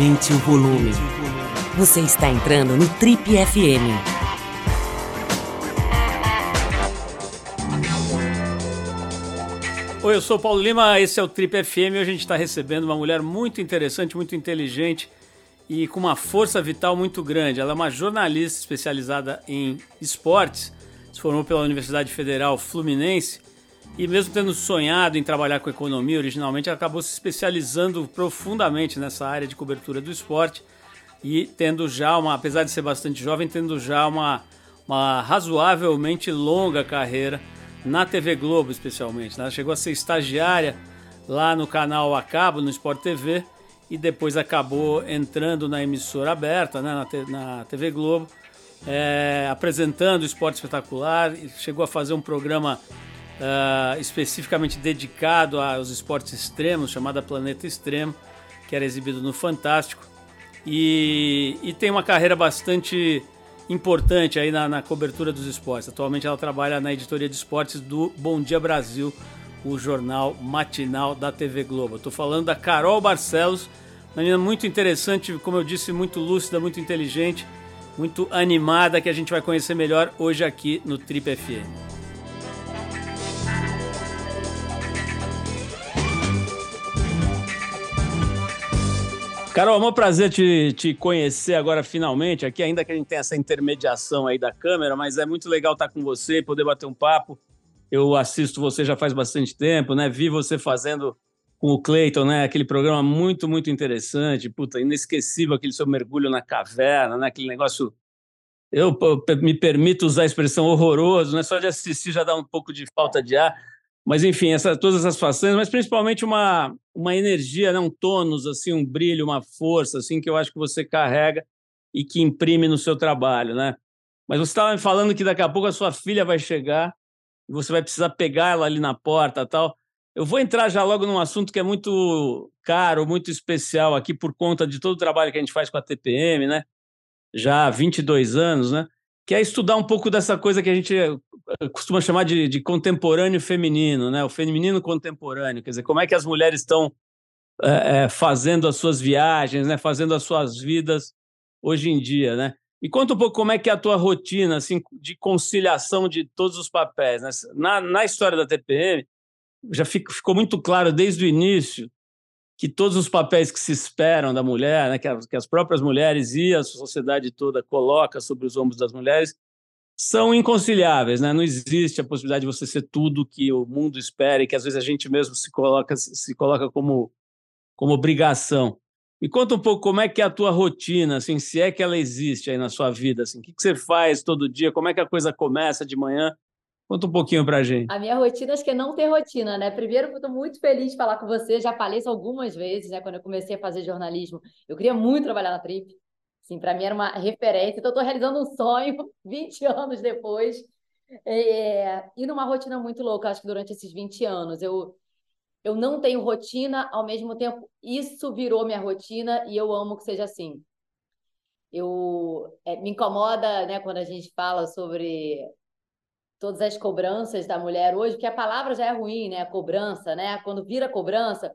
Aumente o volume. Você está entrando no Trip FM. Oi, eu sou Paulo Lima, esse é o Trip FM. Hoje a gente está recebendo uma mulher muito interessante, muito inteligente e com uma força vital muito grande. Ela é uma jornalista especializada em esportes, se formou pela Universidade Federal Fluminense e mesmo tendo sonhado em trabalhar com economia originalmente, acabou se especializando profundamente nessa área de cobertura do esporte e tendo já uma, apesar de ser bastante jovem, tendo já uma, uma razoavelmente longa carreira na TV Globo, especialmente. Né? Chegou a ser estagiária lá no canal Acabo, no Sport TV, e depois acabou entrando na emissora aberta, né? na, na TV Globo, é, apresentando o esporte espetacular, chegou a fazer um programa uh, especificamente dedicado aos esportes extremos, chamada Planeta Extremo, que era exibido no Fantástico. E, e tem uma carreira bastante importante aí na, na, cobertura dos esportes. Atualmente ela trabalha na editoria de esportes do Bom Dia Brasil, o jornal matinal da TV Globo. Estou falando da Carol Barcelos, uma menina muito interessante, como eu disse, muito lúcida, muito inteligente, muito animada, que a gente vai conhecer melhor hoje aqui no Trip FM. Carol, é um prazer te, te conhecer agora finalmente aqui, ainda que a gente tenha essa intermediação aí da câmera, mas é muito legal estar com você, poder bater um papo. Eu assisto você já faz bastante tempo, né? Vi você fazendo com o Clayton, né? Aquele programa muito, muito interessante, puta, inesquecível aquele seu mergulho na caverna, né? Aquele negócio. Eu, eu me permito usar a expressão horroroso, né? Só de assistir já dá um pouco de falta de ar. Mas, enfim, essa, todas essas façanhas, mas principalmente uma, uma energia, né? um tônus, assim, um brilho, uma força assim, que eu acho que você carrega e que imprime no seu trabalho. Né? Mas você estava me falando que daqui a pouco a sua filha vai chegar e você vai precisar pegar ela ali na porta tal. Eu vou entrar já logo num assunto que é muito caro, muito especial aqui por conta de todo o trabalho que a gente faz com a TPM, né? Já há 22 anos, né? Que é estudar um pouco dessa coisa que a gente costuma chamar de, de, contemporâneo feminino, né? O feminino contemporâneo, quer dizer, como é que as mulheres estão é, fazendo as suas viagens, né? Fazendo as suas vidas hoje em dia, né? E conta um pouco como é que é a tua rotina, assim, de conciliação de todos os papéis, né? Na, na história da TPM, já fico, ficou muito claro desde o início que todos os papéis que se esperam da mulher, né? Que as, que as próprias mulheres e a sociedade toda coloca sobre os ombros das mulheres, são inconciliáveis, né? Não existe a possibilidade de você ser tudo que o mundo espera e que às vezes a gente mesmo se coloca se coloca como como obrigação. Me conta um pouco como é que é a tua rotina, assim, se é que ela existe aí na sua vida, assim, o que, que você faz todo dia, como é que a coisa começa de manhã? Conta um pouquinho pra gente. A minha rotina acho que é não ter rotina, né? Primeiro, eu estou muito feliz de falar com você, já falei isso algumas vezes, né? Quando eu comecei a fazer jornalismo, eu queria muito trabalhar na Trip, Assim, para mim era uma referência. Então, estou realizando um sonho 20 anos depois. É, e numa rotina muito louca, acho que durante esses 20 anos. Eu, eu não tenho rotina, ao mesmo tempo, isso virou minha rotina e eu amo que seja assim. Eu, é, me incomoda né, quando a gente fala sobre todas as cobranças da mulher hoje, porque a palavra já é ruim, né? Cobrança, né? Quando vira cobrança,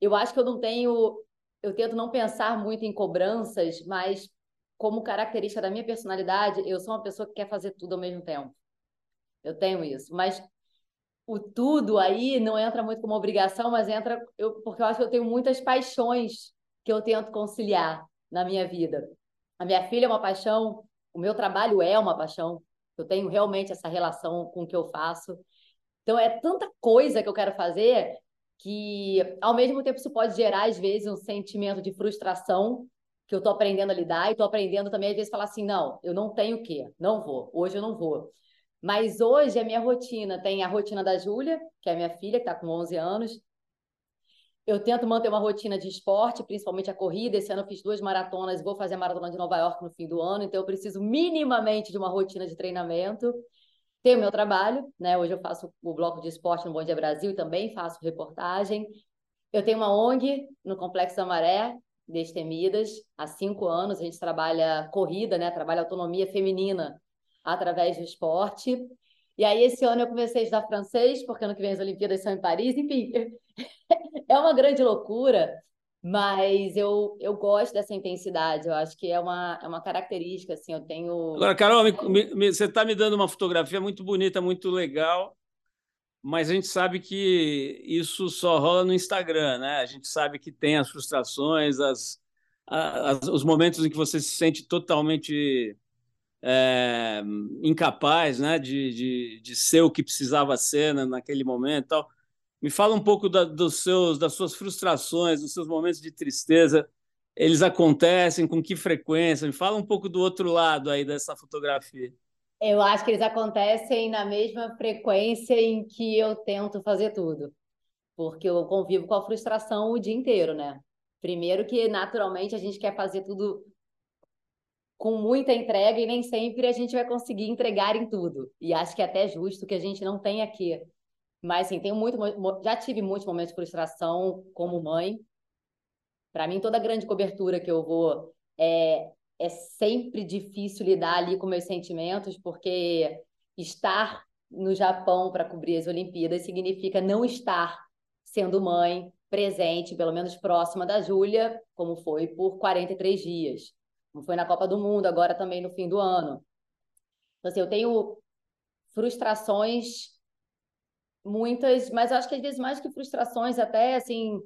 eu acho que eu não tenho eu tento não pensar muito em cobranças, mas como característica da minha personalidade, eu sou uma pessoa que quer fazer tudo ao mesmo tempo. Eu tenho isso, mas o tudo aí não entra muito como obrigação, mas entra eu, porque eu acho que eu tenho muitas paixões que eu tento conciliar na minha vida. A minha filha é uma paixão, o meu trabalho é uma paixão. Eu tenho realmente essa relação com o que eu faço. Então é tanta coisa que eu quero fazer que ao mesmo tempo isso pode gerar às vezes um sentimento de frustração que eu estou aprendendo a lidar e estou aprendendo também às vezes falar assim não eu não tenho o quê não vou hoje eu não vou mas hoje a minha rotina tem a rotina da Júlia que é minha filha que está com 11 anos eu tento manter uma rotina de esporte, principalmente a corrida. Esse ano eu fiz duas maratonas vou fazer a maratona de Nova York no fim do ano, então eu preciso minimamente de uma rotina de treinamento. Tenho meu trabalho, né? Hoje eu faço o bloco de esporte no Bom Dia Brasil também faço reportagem. Eu tenho uma ONG no Complexo da Maré, Destemidas, há cinco anos. A gente trabalha corrida, né? Trabalha autonomia feminina através do esporte. E aí, esse ano eu comecei a estudar francês, porque ano que vem as Olimpíadas são em Paris. Enfim, é uma grande loucura. Mas eu, eu gosto dessa intensidade, eu acho que é uma, é uma característica, assim, eu tenho... Agora, Carol, me, me, você está me dando uma fotografia muito bonita, muito legal, mas a gente sabe que isso só rola no Instagram, né? A gente sabe que tem as frustrações, as, as os momentos em que você se sente totalmente é, incapaz né? de, de, de ser o que precisava ser naquele momento tal. Me fala um pouco da, dos seus, das suas frustrações, dos seus momentos de tristeza. Eles acontecem com que frequência? Me fala um pouco do outro lado aí dessa fotografia. Eu acho que eles acontecem na mesma frequência em que eu tento fazer tudo, porque eu convivo com a frustração o dia inteiro, né? Primeiro que naturalmente a gente quer fazer tudo com muita entrega e nem sempre a gente vai conseguir entregar em tudo. E acho que é até justo que a gente não tenha que mas, assim, tenho muito, já tive muitos momentos de frustração como mãe. Para mim, toda grande cobertura que eu vou é, é sempre difícil lidar ali com meus sentimentos, porque estar no Japão para cobrir as Olimpíadas significa não estar sendo mãe, presente, pelo menos próxima da Júlia, como foi por 43 dias. Foi na Copa do Mundo, agora também no fim do ano. Então, assim, eu tenho frustrações muitas, mas eu acho que às vezes mais que frustrações, até assim,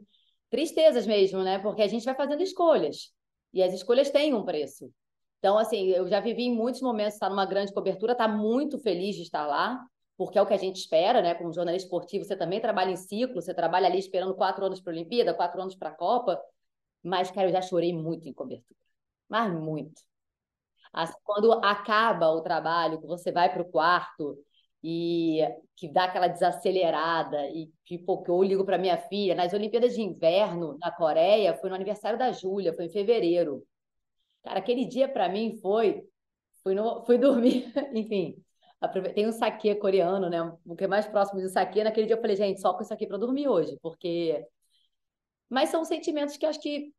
tristezas mesmo, né? Porque a gente vai fazendo escolhas e as escolhas têm um preço. Então, assim, eu já vivi em muitos momentos estar numa grande cobertura, estar tá muito feliz de estar lá, porque é o que a gente espera, né? Como jornalista esportivo, você também trabalha em ciclo, você trabalha ali esperando quatro anos para a Olimpíada, quatro anos para a Copa. Mas, cara, eu já chorei muito em cobertura. Mas muito. Assim, quando acaba o trabalho, que você vai para o quarto e que dá aquela desacelerada e tipo que eu ligo para minha filha nas Olimpíadas de Inverno na Coreia foi no aniversário da Júlia foi em fevereiro cara aquele dia para mim foi fui no fui dormir enfim tem um saque coreano né o que é mais próximo do saque naquele dia eu falei gente só com isso aqui para dormir hoje porque mas são sentimentos que acho que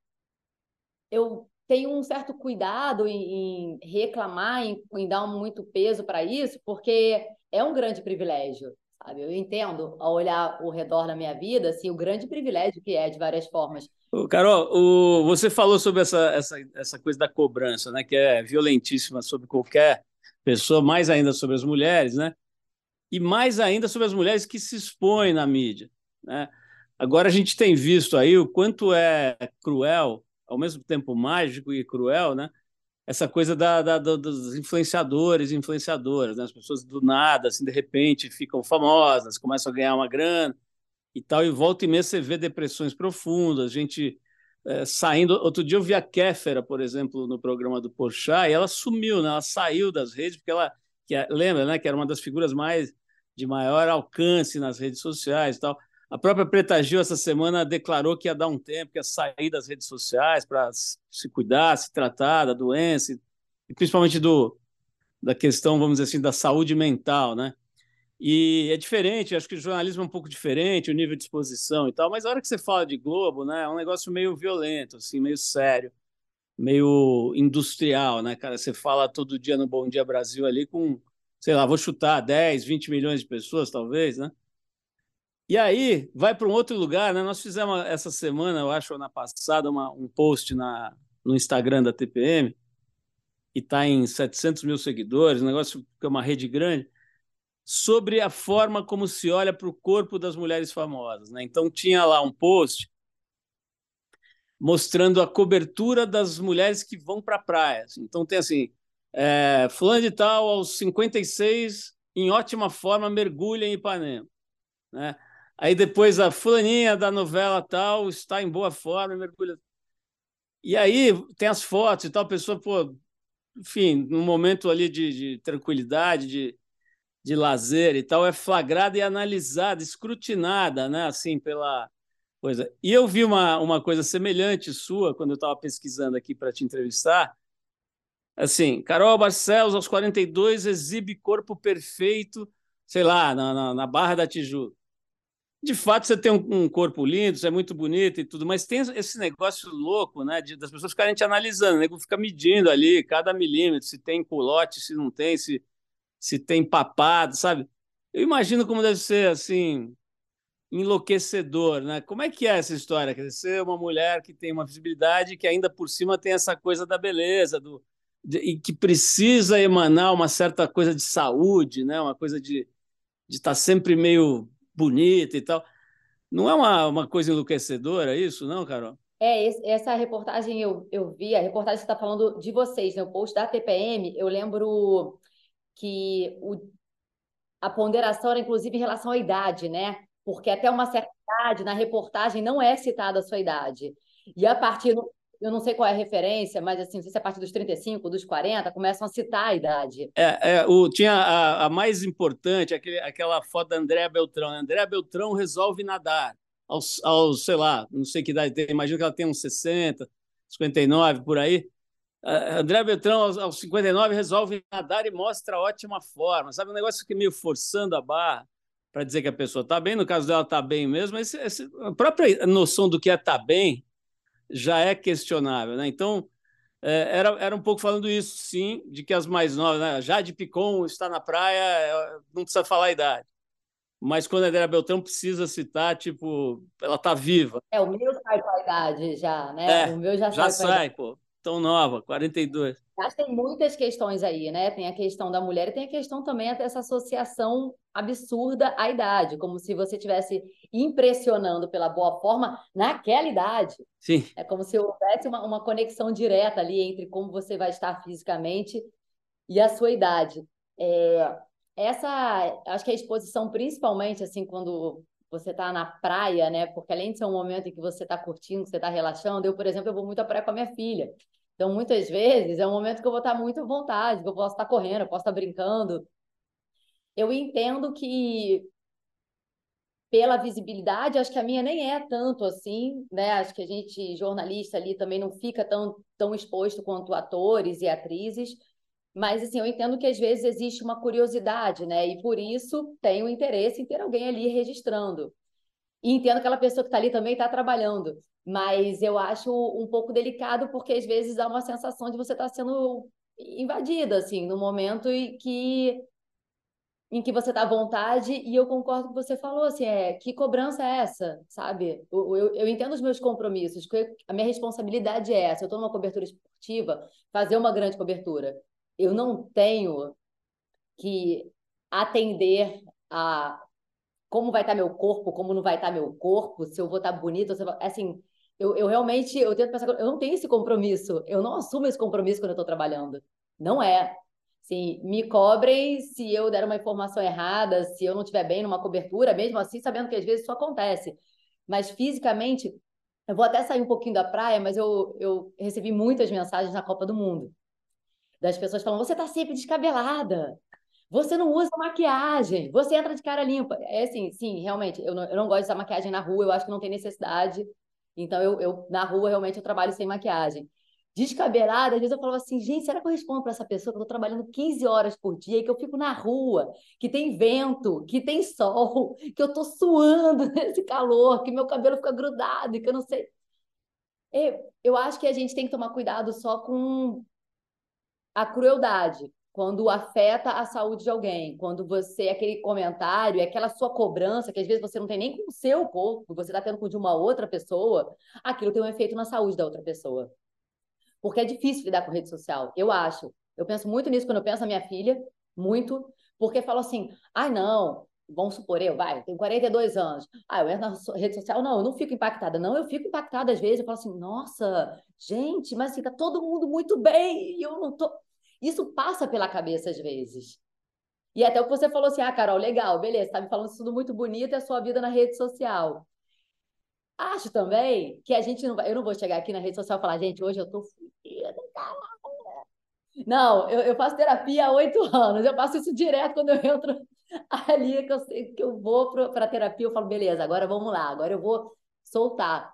eu tenho um certo cuidado em, em reclamar, em, em, dar muito peso para isso, porque é um grande privilégio, sabe? Eu entendo, ao olhar ao redor da minha vida, assim, o grande privilégio que é, de várias formas. Carol, o, você falou sobre essa, essa, essa coisa da cobrança, né, que é violentíssima sobre qualquer pessoa, mais ainda sobre as mulheres, né? E mais ainda sobre as mulheres que se expõem na mídia, né? Agora a gente tem visto aí o quanto é cruel, ao mesmo tempo mágico e cruel, né? essa coisa da, da, dos influenciadores e influenciadoras, né? As pessoas do nada, assim, de repente ficam famosas, começam a ganhar uma grana e tal, e volta e meia você vê depressões profundas, gente é, saindo. Outro dia eu vi a Kéfera, por exemplo, no programa do Porchat, e ela sumiu, né? Ela saiu das redes, porque ela, que, é, lembra, né? Que era uma das figuras mais de maior alcance nas redes sociais e tal. A própria Preta Gil, essa semana, declarou que ia dar um tempo, que ia sair das redes sociais para se cuidar, se tratar da doença, e principalmente do, da questão, vamos dizer assim, da saúde mental, né? E é diferente, acho que o jornalismo é um pouco diferente, o nível de exposição e tal, mas a hora que você fala de Globo, né, é um negócio meio violento, assim, meio sério, meio industrial, né, cara? Você fala todo dia no Bom Dia Brasil ali com, sei lá, vou chutar 10, 20 milhões de pessoas, talvez, né? E aí, vai para um outro lugar, né? Nós fizemos essa semana, eu acho, na passada, uma, um post na, no Instagram da TPM, e está em 700 mil seguidores, negócio que é uma rede grande, sobre a forma como se olha para o corpo das mulheres famosas. Né? Então, tinha lá um post mostrando a cobertura das mulheres que vão para a praia. Então, tem assim, é, fulano de tal, aos 56, em ótima forma, mergulha em Ipanema. Né? Aí depois a fulaninha da novela tal está em boa forma, mergulha. E aí tem as fotos e tal, a pessoa, pô, enfim, num momento ali de, de tranquilidade, de, de lazer e tal, é flagrada e analisada, escrutinada, né, assim, pela coisa. E eu vi uma, uma coisa semelhante sua quando eu estava pesquisando aqui para te entrevistar. Assim, Carol Barcelos, aos 42, exibe corpo perfeito, sei lá, na, na, na Barra da Tijuca de fato você tem um, um, corpo lindo, você é muito bonito e tudo, mas tem esse negócio louco, né, de, das pessoas ficarem te analisando, né, fica medindo ali cada milímetro, se tem culote, se não tem, se, se tem papado, sabe? Eu imagino como deve ser, assim, enlouquecedor, né? Como é que é essa história? Quer dizer, uma mulher que tem uma visibilidade que ainda por cima tem essa coisa da beleza, do, de, e que precisa emanar uma certa coisa de saúde, né? Uma coisa de de estar tá sempre meio bonita e tal. Não é uma, uma coisa enlouquecedora isso, não, Carol? É, esse, essa reportagem eu, eu vi, a reportagem está falando de vocês, né? O post da TPM, eu lembro que o, a ponderação era inclusive em relação à idade, né? Porque até uma certa idade, na reportagem, não é citada a sua idade. E a partir, do, eu não sei qual é a referência, mas assim, não sei se é a partir dos 35, dos 40, começam a citar a idade. É, é o, tinha a, a mais importante, aquele, aquela foto da Andréa Beltrão. Andréa Beltrão resolve nadar aos, aos, sei lá, não sei que idade tem, imagino que ela tem uns 60, 59, por aí. André Beltrão, aos, aos 59, resolve nadar e mostra ótima forma. Sabe, um negócio que é meio forçando a barra para dizer que a pessoa está bem. No caso dela, está bem mesmo. Esse, esse, a própria noção do que é estar tá bem já é questionável. Né? Então, é, era, era um pouco falando isso, sim, de que as mais novas, né? Jade Picon está na praia, é, não precisa falar a idade. Mas quando a Adélia Beltrão precisa citar, tipo, ela está viva. É, o meu sai com a idade já, né? É, o meu já, já sai, sai pô. Tão nova, 42. Acho que tem muitas questões aí, né? Tem a questão da mulher e tem a questão também dessa associação absurda à idade, como se você estivesse impressionando pela boa forma naquela idade. Sim. É como se houvesse uma, uma conexão direta ali entre como você vai estar fisicamente e a sua idade. É, essa, acho que a exposição, principalmente assim, quando você está na praia, né? Porque além de ser um momento em que você está curtindo, que você está relaxando, eu, por exemplo, eu vou muito à praia com a minha filha. Então, muitas vezes, é um momento que eu vou estar muito à vontade, eu posso estar correndo, eu posso estar brincando. Eu entendo que, pela visibilidade, acho que a minha nem é tanto assim, né? Acho que a gente, jornalista ali, também não fica tão, tão exposto quanto atores e atrizes. Mas, assim, eu entendo que às vezes existe uma curiosidade, né? E por isso tem o interesse em ter alguém ali registrando. E entendo que aquela pessoa que está ali também está trabalhando. Mas eu acho um pouco delicado, porque às vezes dá uma sensação de você estar tá sendo invadida, assim, no momento em que em que você está à vontade, e eu concordo com você falou, assim, é, que cobrança é essa, sabe? Eu, eu, eu entendo os meus compromissos, a minha responsabilidade é essa, eu estou numa cobertura esportiva, fazer uma grande cobertura. Eu não tenho que atender a como vai estar tá meu corpo, como não vai estar tá meu corpo, se eu vou estar bonita, vou... assim, eu, eu realmente, eu tento pensar, eu não tenho esse compromisso, eu não assumo esse compromisso quando eu estou trabalhando. Não é. Sim, me cobrem se eu der uma informação errada, se eu não estiver bem numa cobertura, mesmo assim, sabendo que às vezes isso acontece. Mas fisicamente, eu vou até sair um pouquinho da praia, mas eu, eu recebi muitas mensagens na Copa do Mundo. Das pessoas falando, você está sempre descabelada, você não usa maquiagem, você entra de cara limpa. É assim, sim, realmente, eu não, eu não gosto de usar maquiagem na rua, eu acho que não tem necessidade. Então, eu, eu na rua, realmente, eu trabalho sem maquiagem. Descabelada, às vezes eu falava assim, gente, será que eu respondo para essa pessoa que eu estou trabalhando 15 horas por dia, que eu fico na rua, que tem vento, que tem sol, que eu estou suando nesse calor, que meu cabelo fica grudado, que eu não sei. Eu acho que a gente tem que tomar cuidado só com a crueldade, quando afeta a saúde de alguém, quando você, aquele comentário, aquela sua cobrança, que às vezes você não tem nem com o seu corpo, você está tendo com de uma outra pessoa, aquilo tem um efeito na saúde da outra pessoa. Porque é difícil lidar com rede social, eu acho. Eu penso muito nisso quando eu penso na minha filha, muito, porque falo assim, ai ah, não, vamos supor, eu, vai, eu tenho 42 anos, ah, eu entro na rede social, não, eu não fico impactada, não, eu fico impactada às vezes, eu falo assim, nossa, gente, mas fica todo mundo muito bem, e eu não tô isso passa pela cabeça às vezes. E até o que você falou assim, ah, Carol, legal, beleza, tá me falando isso tudo muito bonito, é a sua vida na rede social. Acho também que a gente não vai, eu não vou chegar aqui na rede social e falar, gente, hoje eu tô fodida, Não, eu, eu faço terapia há oito anos, eu faço isso direto quando eu entro ali, que eu, que eu vou para terapia, eu falo, beleza, agora vamos lá, agora eu vou soltar.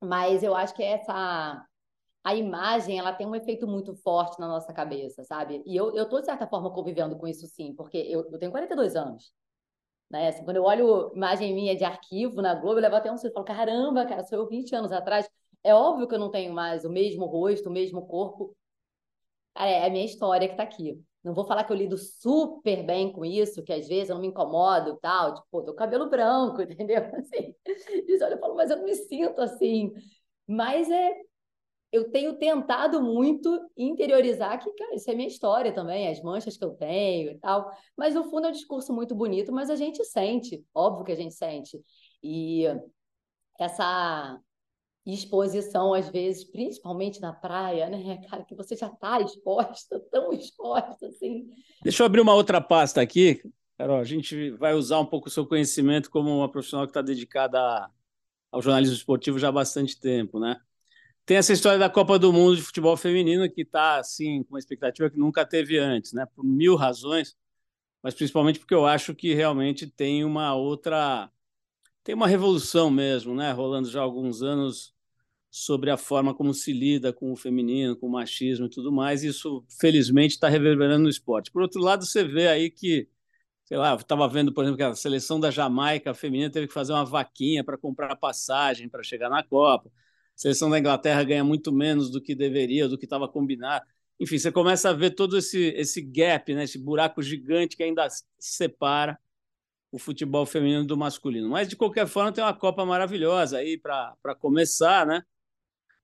Mas eu acho que essa a imagem ela tem um efeito muito forte na nossa cabeça, sabe? E eu, eu tô, de certa forma, convivendo com isso sim, porque eu, eu tenho 42 anos. Né? Assim, quando eu olho imagem minha de arquivo na Globo, eu levo até um susto e falo, caramba, cara, sou eu 20 anos atrás. É óbvio que eu não tenho mais o mesmo rosto, o mesmo corpo, Cara, é a minha história que tá aqui. Não vou falar que eu lido super bem com isso, que às vezes eu não me incomodo tal, tipo, tô cabelo branco, entendeu? Assim, isso, eu falo, mas eu não me sinto assim. Mas é, eu tenho tentado muito interiorizar que, cara, isso é minha história também, as manchas que eu tenho e tal. Mas no fundo é um discurso muito bonito, mas a gente sente, óbvio que a gente sente. E essa exposição, às vezes, principalmente na praia, né, cara, que você já está exposta, tão exposta assim. Deixa eu abrir uma outra pasta aqui. Carol, a gente vai usar um pouco o seu conhecimento como uma profissional que está dedicada ao jornalismo esportivo já há bastante tempo, né? Tem essa história da Copa do Mundo de futebol feminino que está assim com uma expectativa que nunca teve antes, né? Por mil razões, mas principalmente porque eu acho que realmente tem uma outra, tem uma revolução mesmo, né? Rolando já há alguns anos sobre a forma como se lida com o feminino, com o machismo e tudo mais. Isso felizmente está reverberando no esporte. Por outro lado, você vê aí que sei lá, estava vendo, por exemplo, que a seleção da Jamaica feminina teve que fazer uma vaquinha para comprar passagem para chegar na Copa a seleção da Inglaterra ganha muito menos do que deveria, do que estava combinado. Enfim, você começa a ver todo esse, esse gap, né, esse buraco gigante que ainda separa o futebol feminino do masculino. Mas, de qualquer forma, tem uma Copa maravilhosa aí para começar, né?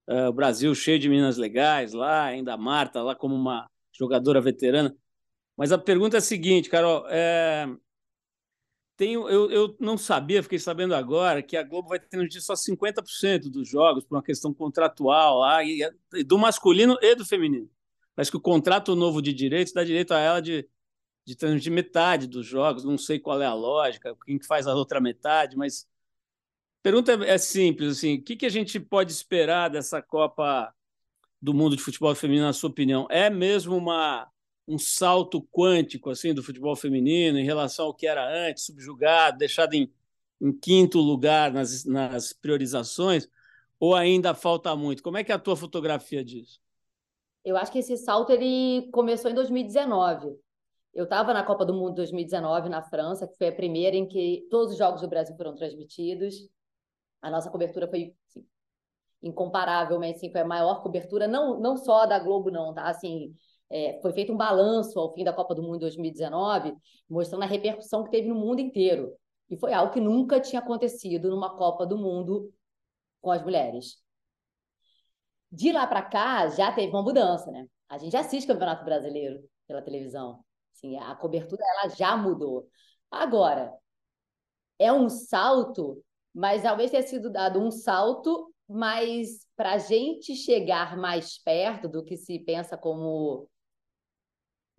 Uh, o Brasil cheio de meninas legais lá, ainda a Marta lá como uma jogadora veterana. Mas a pergunta é a seguinte, Carol, é, tenho, eu, eu não sabia, fiquei sabendo agora, que a Globo vai transmitir só 50% dos jogos por uma questão contratual lá, e, e do masculino e do feminino. Parece que o contrato novo de direitos dá direito a ela de, de transmitir metade dos jogos, não sei qual é a lógica, quem que faz a outra metade, mas pergunta é simples, assim, o que, que a gente pode esperar dessa Copa do Mundo de Futebol Feminino, na sua opinião? É mesmo uma um salto quântico assim do futebol feminino em relação ao que era antes, subjugado, deixado em, em quinto lugar nas, nas priorizações, ou ainda falta muito? Como é que é a tua fotografia disso? Eu acho que esse salto ele começou em 2019. Eu estava na Copa do Mundo 2019 na França, que foi a primeira em que todos os jogos do Brasil foram transmitidos. A nossa cobertura foi assim, incomparavelmente, assim, foi a maior cobertura, não, não só da Globo, não, tá? Assim, é, foi feito um balanço ao fim da Copa do Mundo 2019, mostrando a repercussão que teve no mundo inteiro. E foi algo que nunca tinha acontecido numa Copa do Mundo com as mulheres. De lá para cá, já teve uma mudança, né? A gente assiste Campeonato Brasileiro pela televisão. Assim, a cobertura ela já mudou. Agora, é um salto, mas talvez tenha sido dado um salto, mas para a gente chegar mais perto do que se pensa como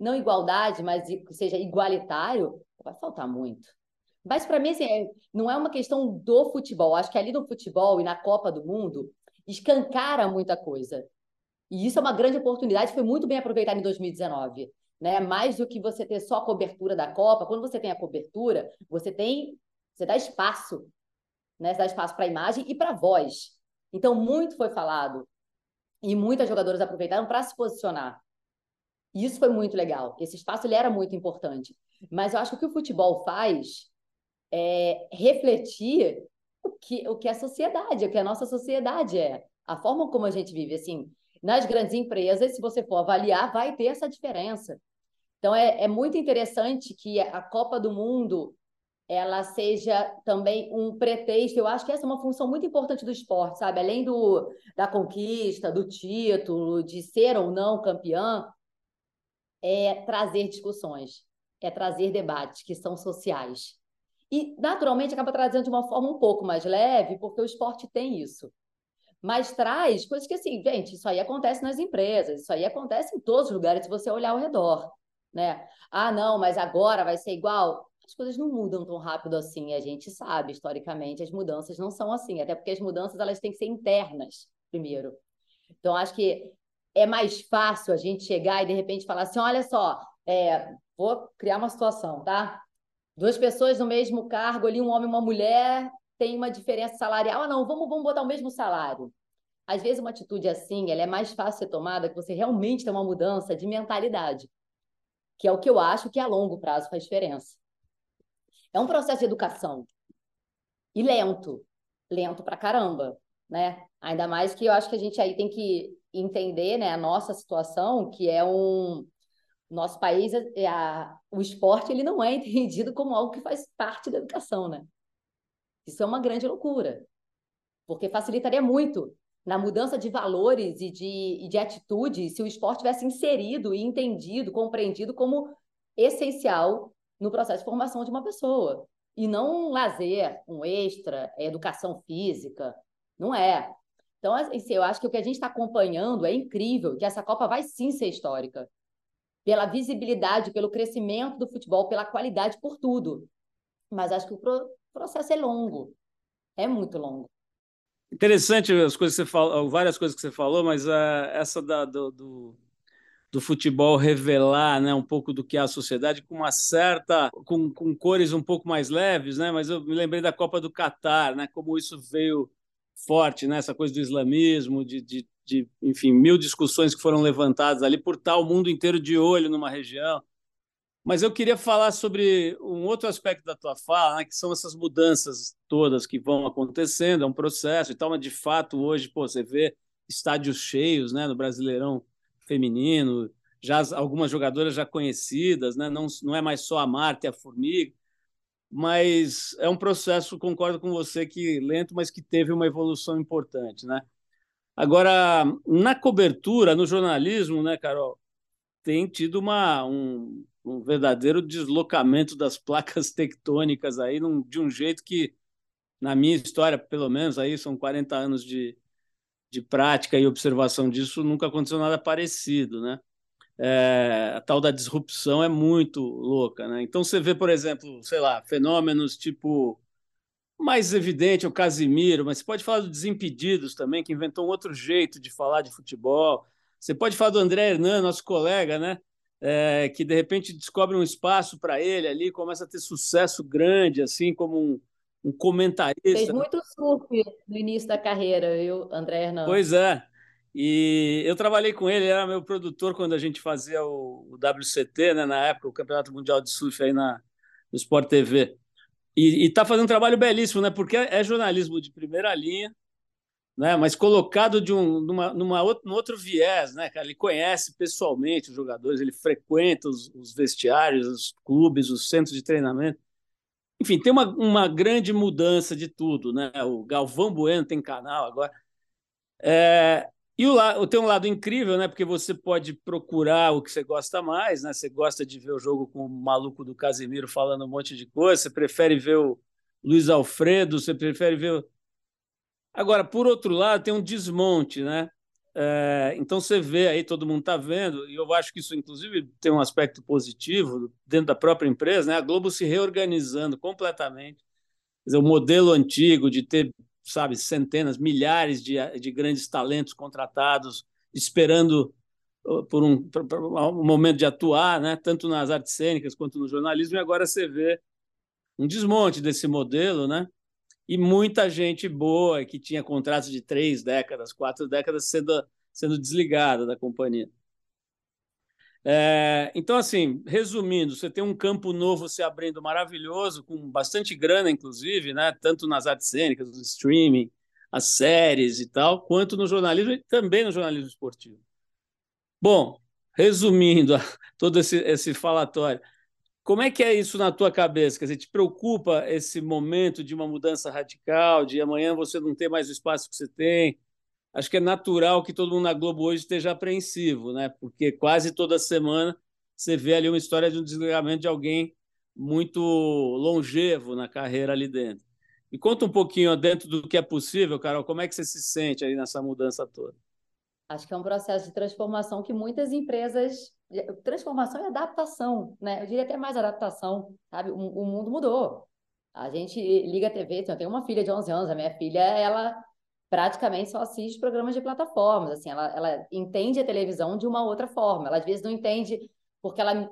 não igualdade, mas que seja igualitário, vai faltar muito. Mas para mim, assim, é, não é uma questão do futebol. Acho que ali no futebol e na Copa do Mundo escancara muita coisa. E isso é uma grande oportunidade, foi muito bem aproveitado em 2019. Né? Mais do que você ter só a cobertura da Copa, quando você tem a cobertura, você tem. Você dá espaço. Né? Você dá espaço para a imagem e para a voz. Então, muito foi falado. E muitas jogadoras aproveitaram para se posicionar. E isso foi muito legal. Esse espaço ele era muito importante. Mas eu acho que o que o futebol faz é refletir o que, o que a sociedade, o que a nossa sociedade é. A forma como a gente vive. Assim, nas grandes empresas, se você for avaliar, vai ter essa diferença. Então, é, é muito interessante que a Copa do Mundo ela seja também um pretexto. Eu acho que essa é uma função muito importante do esporte, sabe? Além do, da conquista, do título, de ser ou não campeã, é trazer discussões, é trazer debates que são sociais. E, naturalmente, acaba trazendo de uma forma um pouco mais leve, porque o esporte tem isso. Mas traz coisas que, assim, gente, isso aí acontece nas empresas, isso aí acontece em todos os lugares, se você olhar ao redor. Né? Ah, não, mas agora vai ser igual. As coisas não mudam tão rápido assim, a gente sabe, historicamente, as mudanças não são assim, até porque as mudanças elas têm que ser internas, primeiro. Então, acho que é mais fácil a gente chegar e de repente falar assim: olha só, é, vou criar uma situação, tá? Duas pessoas no mesmo cargo ali, um homem e uma mulher, tem uma diferença salarial. Ah, não, vamos, vamos botar o mesmo salário. Às vezes, uma atitude assim, ela é mais fácil ser tomada que você realmente tem uma mudança de mentalidade, que é o que eu acho que a longo prazo faz diferença. É um processo de educação. E lento. Lento pra caramba, né? Ainda mais que eu acho que a gente aí tem que entender né, a nossa situação, que é um. Nosso país, é a, o esporte ele não é entendido como algo que faz parte da educação, né? Isso é uma grande loucura, porque facilitaria muito na mudança de valores e de, e de atitude se o esporte tivesse inserido e entendido, compreendido como essencial no processo de formação de uma pessoa. E não um lazer, um extra, é educação física. Não é. Então, assim, eu acho que o que a gente está acompanhando é incrível, que essa Copa vai sim ser histórica. Pela visibilidade, pelo crescimento do futebol, pela qualidade, por tudo. Mas acho que o processo é longo. É muito longo. Interessante as coisas que você falou, várias coisas que você falou, mas uh, essa da, do, do, do, futebol revelar né, um pouco do que é a sociedade com uma certa. Com, com cores um pouco mais leves, né? Mas eu me lembrei da Copa do Catar, né? Como isso veio forte, né? Essa coisa do islamismo, de, de, de enfim, mil discussões que foram levantadas ali por o mundo inteiro de olho numa região. Mas eu queria falar sobre um outro aspecto da tua fala, né, que são essas mudanças todas que vão acontecendo, é um processo e tal, mas de fato hoje pô, você vê estádios cheios né, no Brasileirão feminino, já algumas jogadoras já conhecidas, né, não, não é mais só a Marta e a Formiga, mas é um processo, concordo com você, que lento, mas que teve uma evolução importante. Né? Agora, na cobertura, no jornalismo, né, Carol, tem tido uma, um, um verdadeiro deslocamento das placas tectônicas aí, num, de um jeito que, na minha história, pelo menos, aí são 40 anos de, de prática e observação disso, nunca aconteceu nada parecido, né? É, a tal da disrupção é muito louca, né? Então você vê, por exemplo, sei lá, fenômenos tipo mais evidente é o Casimiro, mas você pode falar do Desimpedidos também, que inventou um outro jeito de falar de futebol. Você pode falar do André Hernan, nosso colega, né? é, que de repente descobre um espaço para ele ali, começa a ter sucesso grande, assim, como um, um comentarista. Fez muito surf no início da carreira, eu, André Hernandes. Pois é. E eu trabalhei com ele, era meu produtor quando a gente fazia o, o WCT, né, na época, o Campeonato Mundial de Surf aí na, no Sport TV. E está fazendo um trabalho belíssimo, né? Porque é, é jornalismo de primeira linha, né? mas colocado de um, numa, numa outro, num outro viés, né, cara? Ele conhece pessoalmente os jogadores, ele frequenta os, os vestiários, os clubes, os centros de treinamento. Enfim, tem uma, uma grande mudança de tudo, né? O Galvão Bueno tem canal agora. É, e o lado, tem um lado incrível, né? Porque você pode procurar o que você gosta mais, né? Você gosta de ver o jogo com o maluco do Casemiro falando um monte de coisa, você prefere ver o Luiz Alfredo, você prefere ver Agora, por outro lado, tem um desmonte, né? É, então você vê aí, todo mundo está vendo, e eu acho que isso, inclusive, tem um aspecto positivo dentro da própria empresa, né? A Globo se reorganizando completamente. Quer dizer, o modelo antigo de ter, sabe, centenas, milhares de, de grandes talentos contratados, esperando uh, por um, por, um momento de atuar, né? Tanto nas artes cênicas quanto no jornalismo, e agora você vê um desmonte desse modelo, né? e muita gente boa que tinha contratos de três décadas, quatro décadas sendo, sendo desligada da companhia. É, então, assim, resumindo, você tem um campo novo se abrindo maravilhoso, com bastante grana, inclusive, né? tanto nas artes cênicas, no streaming, as séries e tal, quanto no jornalismo e também no jornalismo esportivo. Bom, resumindo todo esse, esse falatório, como é que é isso na tua cabeça? Quer dizer, te preocupa esse momento de uma mudança radical, de amanhã você não ter mais o espaço que você tem? Acho que é natural que todo mundo na Globo hoje esteja apreensivo, né? Porque quase toda semana você vê ali uma história de um desligamento de alguém muito longevo na carreira ali dentro. E conta um pouquinho dentro do que é possível, Carol, como é que você se sente aí nessa mudança toda? Acho que é um processo de transformação que muitas empresas transformação e adaptação, né? Eu diria até mais adaptação, sabe? O, o mundo mudou. A gente liga a TV, eu tenho uma filha de 11 anos, a minha filha, ela praticamente só assiste programas de plataformas, assim, ela, ela entende a televisão de uma outra forma, ela às vezes não entende porque ela,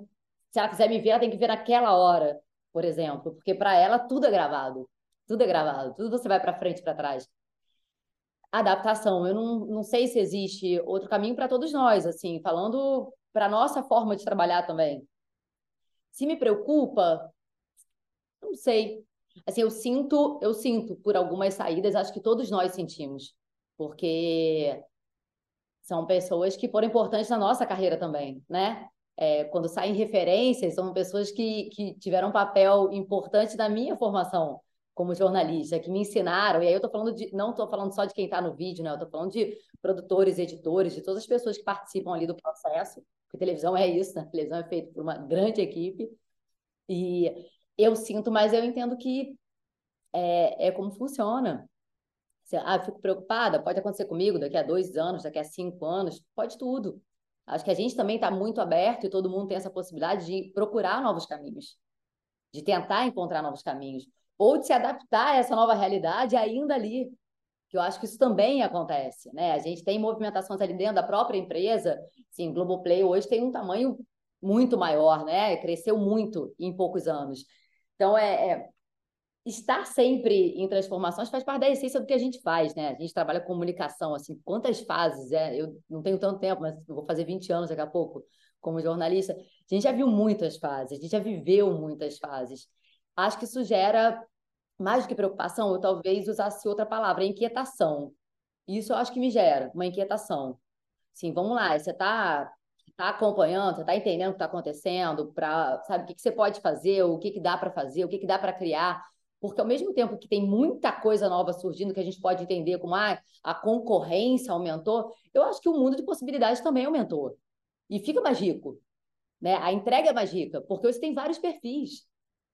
se ela quiser me ver, ela tem que ver naquela hora, por exemplo, porque para ela tudo é gravado, tudo é gravado, tudo você vai para frente para trás. Adaptação, eu não, não sei se existe outro caminho para todos nós, assim, falando para nossa forma de trabalhar também. Se me preocupa, não sei. Assim, eu sinto, eu sinto por algumas saídas, acho que todos nós sentimos, porque são pessoas que foram importantes na nossa carreira também, né? É, quando saem referências, são pessoas que, que tiveram um papel importante na minha formação como jornalista, que me ensinaram, e aí eu estou falando de, não estou falando só de quem está no vídeo, né? Eu estou falando de produtores, editores, de todas as pessoas que participam ali do processo, porque televisão é isso, né? televisão é feita por uma grande equipe, e eu sinto, mas eu entendo que é, é como funciona. Ah, fico preocupada, pode acontecer comigo daqui a dois anos, daqui a cinco anos, pode tudo. Acho que a gente também está muito aberto e todo mundo tem essa possibilidade de procurar novos caminhos, de tentar encontrar novos caminhos ou de se adaptar a essa nova realidade ainda ali. Que eu acho que isso também acontece, né? A gente tem movimentações ali dentro da própria empresa. Sim, Globoplay hoje tem um tamanho muito maior, né? Cresceu muito em poucos anos. Então, é, é estar sempre em transformações faz parte da essência do que a gente faz, né? A gente trabalha com comunicação, assim, quantas fases, é? Eu não tenho tanto tempo, mas vou fazer 20 anos daqui a pouco como jornalista. A gente já viu muitas fases, a gente já viveu muitas fases. Acho que isso gera mais do que preocupação, eu talvez usasse outra palavra, inquietação. Isso eu acho que me gera uma inquietação. Sim, vamos lá, você está tá acompanhando, você está entendendo o que está acontecendo, para sabe o que, que você pode fazer, o que, que dá para fazer, o que, que dá para criar. Porque ao mesmo tempo que tem muita coisa nova surgindo que a gente pode entender como ah, a concorrência aumentou, eu acho que o mundo de possibilidades também aumentou. E fica mais rico. Né? A entrega é mais rica, porque você tem vários perfis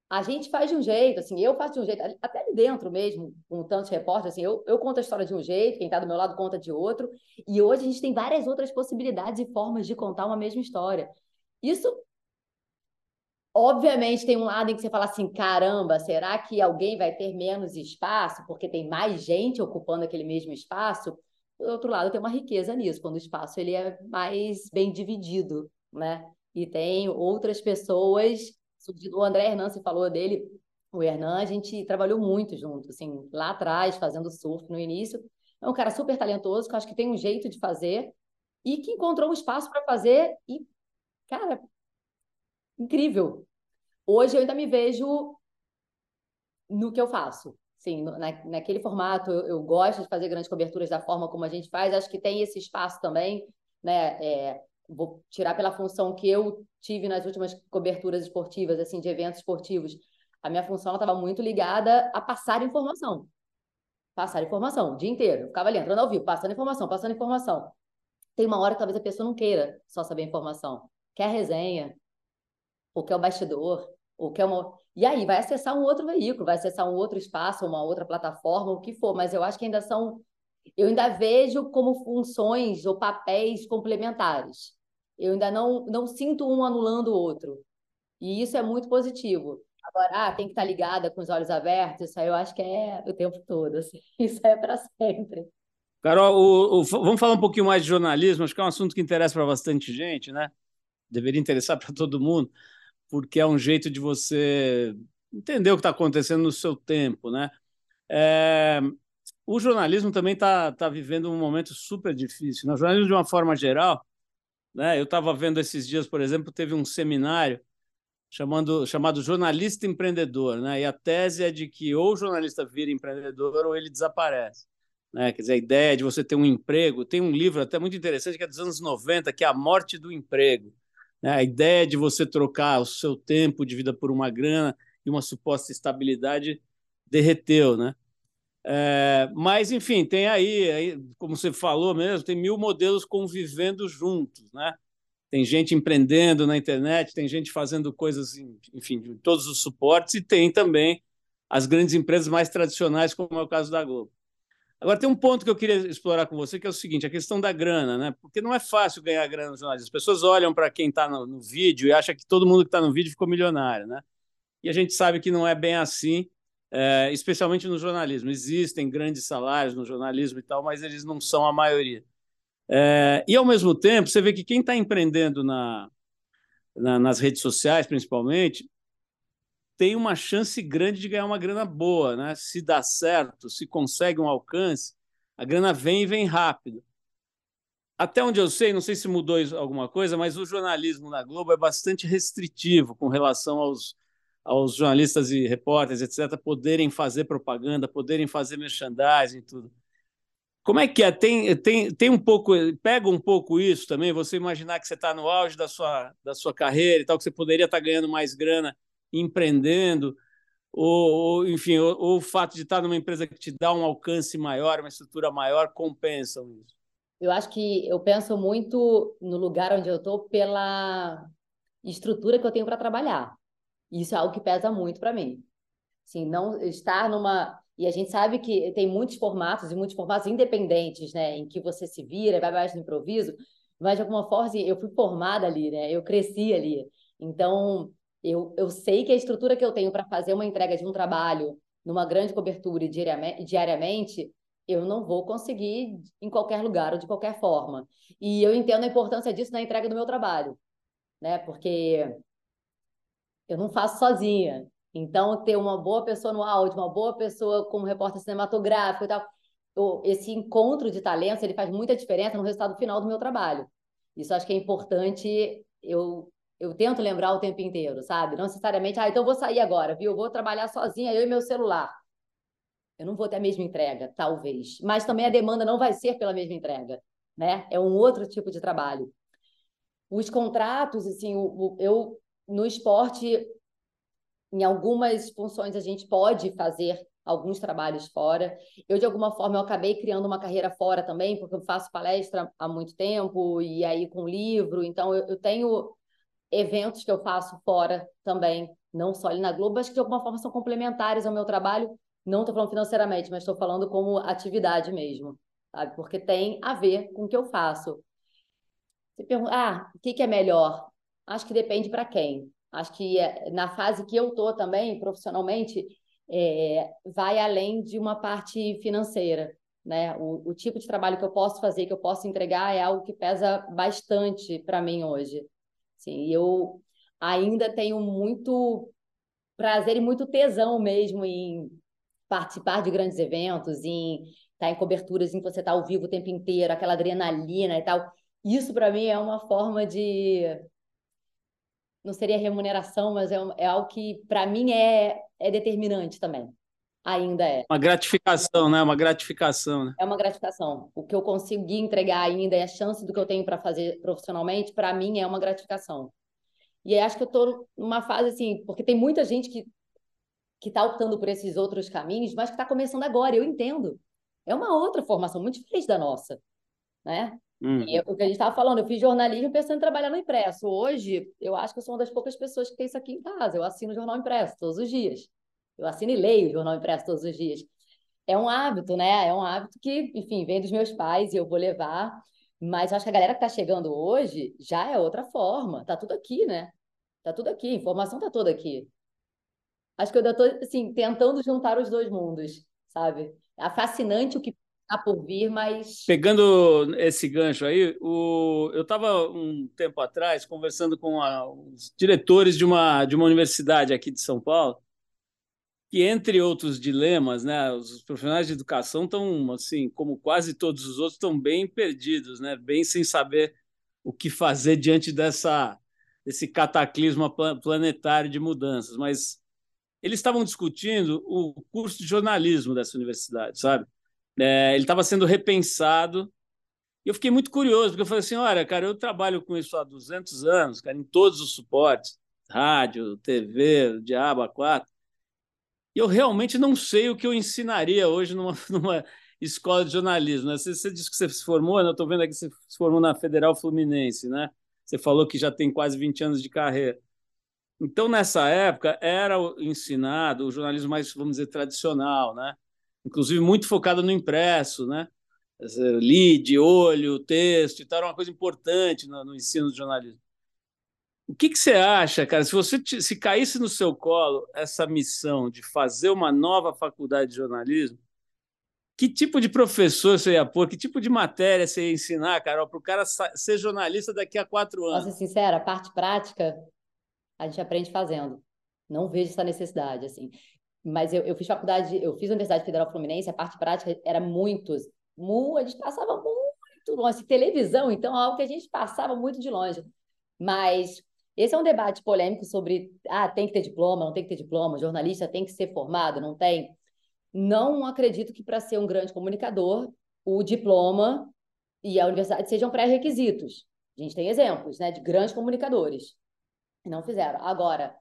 a gente faz de um jeito, assim, eu faço de um jeito, até ali dentro mesmo, com tantos repórteres, assim, eu, eu conto a história de um jeito, quem está do meu lado conta de outro, e hoje a gente tem várias outras possibilidades e formas de contar uma mesma história. Isso, obviamente, tem um lado em que você fala assim, caramba, será que alguém vai ter menos espaço porque tem mais gente ocupando aquele mesmo espaço? Do outro lado, tem uma riqueza nisso, quando o espaço ele é mais bem dividido, né? E tem outras pessoas o André Hernan se falou dele, o Hernan, a gente trabalhou muito junto, assim, lá atrás, fazendo surf no início. É um cara super talentoso, que acho que tem um jeito de fazer e que encontrou um espaço para fazer e, cara, incrível. Hoje eu ainda me vejo no que eu faço. Sim, na, naquele formato, eu, eu, gosto de fazer grandes coberturas da forma como a gente faz, acho que tem esse espaço também, né? É, vou tirar pela função que eu tive nas últimas coberturas esportivas, assim, de eventos esportivos. A minha função estava muito ligada a passar informação. Passar informação o dia inteiro. Eu ficava ali entrando ao vivo, passando informação, passando informação. Tem uma hora que talvez a pessoa não queira só saber informação. Quer resenha, ou quer o bastidor, ou quer uma. E aí, vai acessar um outro veículo, vai acessar um outro espaço, uma outra plataforma, o que for, mas eu acho que ainda são. Eu ainda vejo como funções ou papéis complementares. Eu ainda não, não sinto um anulando o outro. E isso é muito positivo. Agora, ah, tem que estar ligada com os olhos abertos, isso aí eu acho que é o tempo todo. Assim. Isso é para sempre. Carol, o, o, vamos falar um pouquinho mais de jornalismo, acho que é um assunto que interessa para bastante gente, né? Deveria interessar para todo mundo, porque é um jeito de você entender o que está acontecendo no seu tempo, né? É, o jornalismo também está tá vivendo um momento super difícil. Né? O jornalismo, de uma forma geral, né? Eu estava vendo esses dias, por exemplo, teve um seminário chamando, chamado Jornalista Empreendedor, né? e a tese é de que ou o jornalista vira empreendedor ou ele desaparece. Né? Quer dizer, a ideia de você ter um emprego. Tem um livro até muito interessante que é dos anos 90, que é A Morte do Emprego. Né? A ideia de você trocar o seu tempo de vida por uma grana e uma suposta estabilidade derreteu, né? É, mas, enfim, tem aí, aí, como você falou mesmo, tem mil modelos convivendo juntos, né? Tem gente empreendendo na internet, tem gente fazendo coisas, enfim, de todos os suportes, e tem também as grandes empresas mais tradicionais, como é o caso da Globo. Agora, tem um ponto que eu queria explorar com você, que é o seguinte: a questão da grana, né? Porque não é fácil ganhar grana nos jornalistas. As pessoas olham para quem está no, no, vídeo e acham que todo mundo que está no vídeo ficou milionário, né? E a gente sabe que não é bem assim é, especialmente no jornalismo. Existem grandes salários no jornalismo e tal, mas eles não são a maioria. É, e, ao mesmo tempo, você vê que quem está empreendendo na, na, nas redes sociais, principalmente, tem uma chance grande de ganhar uma grana boa. Né? Se dá certo, se consegue um alcance, a grana vem e vem rápido. Até onde eu sei, não sei se mudou alguma coisa, mas o jornalismo na Globo é bastante restritivo com relação aos, aos jornalistas e repórteres, etc., poderem fazer propaganda, poderem fazer merchandising e tudo. Como é que é? Tem, tem, tem um pouco, pega um pouco isso também, você imaginar que você está no auge da sua, da sua carreira e tal, que você poderia estar tá ganhando mais grana empreendendo, ou, ou enfim, ou, ou, o fato de estar tá numa empresa que te dá um alcance maior, uma estrutura maior, compensam isso? Eu acho que eu penso muito no lugar onde eu estou pela estrutura que eu tenho para trabalhar. Isso é algo que pesa muito para mim. Assim, não estar numa e a gente sabe que tem muitos formatos e muitos formatos independentes, né, em que você se vira, vai mais no improviso, mas de alguma forma assim, eu fui formada ali, né? Eu cresci ali. Então, eu, eu sei que a estrutura que eu tenho para fazer uma entrega de um trabalho numa grande cobertura diariamente, eu não vou conseguir em qualquer lugar ou de qualquer forma. E eu entendo a importância disso na entrega do meu trabalho, né? Porque eu não faço sozinha. Então, ter uma boa pessoa no áudio, uma boa pessoa como repórter cinematográfico e tal, esse encontro de talentos, ele faz muita diferença no resultado final do meu trabalho. Isso acho que é importante, eu, eu tento lembrar o tempo inteiro, sabe? Não necessariamente, ah, então vou sair agora, viu? Eu vou trabalhar sozinha, eu e meu celular. Eu não vou ter a mesma entrega, talvez. Mas também a demanda não vai ser pela mesma entrega, né? É um outro tipo de trabalho. Os contratos, assim, eu no esporte em algumas funções a gente pode fazer alguns trabalhos fora. Eu, de alguma forma, eu acabei criando uma carreira fora também, porque eu faço palestra há muito tempo, e aí com livro, então eu, eu tenho eventos que eu faço fora também, não só ali na Globo, mas que de alguma forma são complementares ao meu trabalho. Não estou falando financeiramente, mas estou falando como atividade mesmo, sabe? Porque tem a ver com o que eu faço. Você pergunta, ah, o que, que é melhor? Acho que depende para quem. Acho que eh, na fase que eu estou também, profissionalmente, é, vai além de uma parte financeira. Né? O, o, tipo de trabalho que eu posso fazer, que eu posso entregar, é algo que pesa bastante para mim hoje. Sim, eu ainda tenho muito prazer e muito tesão mesmo em participar de grandes eventos, em estar em coberturas em que você está ao vivo o tempo inteiro, aquela adrenalina e tal. Isso para mim é uma forma de não seria remuneração, mas é, é algo que, para mim, é, é determinante também. Ainda é. Uma gratificação, né? Uma gratificação, né? É uma gratificação. O que eu consegui entregar ainda e a chance do que eu tenho para fazer profissionalmente, para mim, é uma gratificação. E acho que eu estou numa fase assim, porque tem muita gente que que está optando por esses outros caminhos, mas que está começando agora. Eu entendo. É uma outra formação muito diferente da nossa, né? Uhum. E o que a gente estava falando, eu fiz jornalismo pensando em trabalhar no impresso. Hoje, eu acho que eu sou uma das poucas pessoas que tem isso aqui em casa. Eu assino jornal impresso todos os dias. Eu assino e leio jornal impresso todos os dias. É um hábito, né? É um hábito que, enfim, vem dos meus pais e eu vou levar. Mas eu acho que a galera que está chegando hoje já é outra forma. Tá tudo aqui, né? Tá tudo aqui, a informação tá toda aqui. Acho que eu estou, assim, tentando juntar os dois mundos, sabe? É fascinante o que Está por vir, mas. Pegando esse gancho aí, o... eu estava um tempo atrás conversando com a... os diretores de uma, de uma universidade aqui de São Paulo, que, entre outros dilemas, né, os profissionais de educação estão, assim, como quase todos os outros, estão bem perdidos, né, bem sem saber o que fazer diante dessa, desse cataclisma planetário de mudanças. Mas eles estavam discutindo o curso de jornalismo dessa universidade, sabe? É, ele estava sendo repensado. E eu fiquei muito curioso, porque eu falei assim: olha, cara, eu trabalho com isso há 200 anos, cara, em todos os suportes rádio, TV, diabo a quatro. E eu realmente não sei o que eu ensinaria hoje numa, numa escola de jornalismo. Né? Você, você disse que você se formou, né? eu estou vendo aqui que você se formou na Federal Fluminense, né? Você falou que já tem quase 20 anos de carreira. Então, nessa época, era ensinado o jornalismo mais, vamos dizer, tradicional, né? Inclusive muito focada no impresso, né? Lead, olho, texto e tal, era uma coisa importante no, no ensino de jornalismo. O que, que, você acha, cara? Se você se caísse no seu colo essa missão de fazer uma nova faculdade de jornalismo, que tipo de professor você ia pôr? Que tipo de matéria você ia ensinar, Carol, para o cara ser jornalista daqui a quatro anos? Posso ser sincera, a parte prática a gente aprende fazendo. Não vejo essa necessidade, assim mas eu, eu fiz faculdade, eu fiz Universidade Federal Fluminense, a parte prática era muitos, mu, a gente passava muito longe, televisão, então, algo que a gente passava muito de longe. Mas esse é um debate polêmico sobre, ah, tem que ter diploma, não tem que ter diploma, jornalista tem que ser formado, não tem. Não acredito que para ser um grande comunicador o diploma e a universidade sejam pré-requisitos. A gente tem exemplos né, de grandes comunicadores não fizeram. Agora,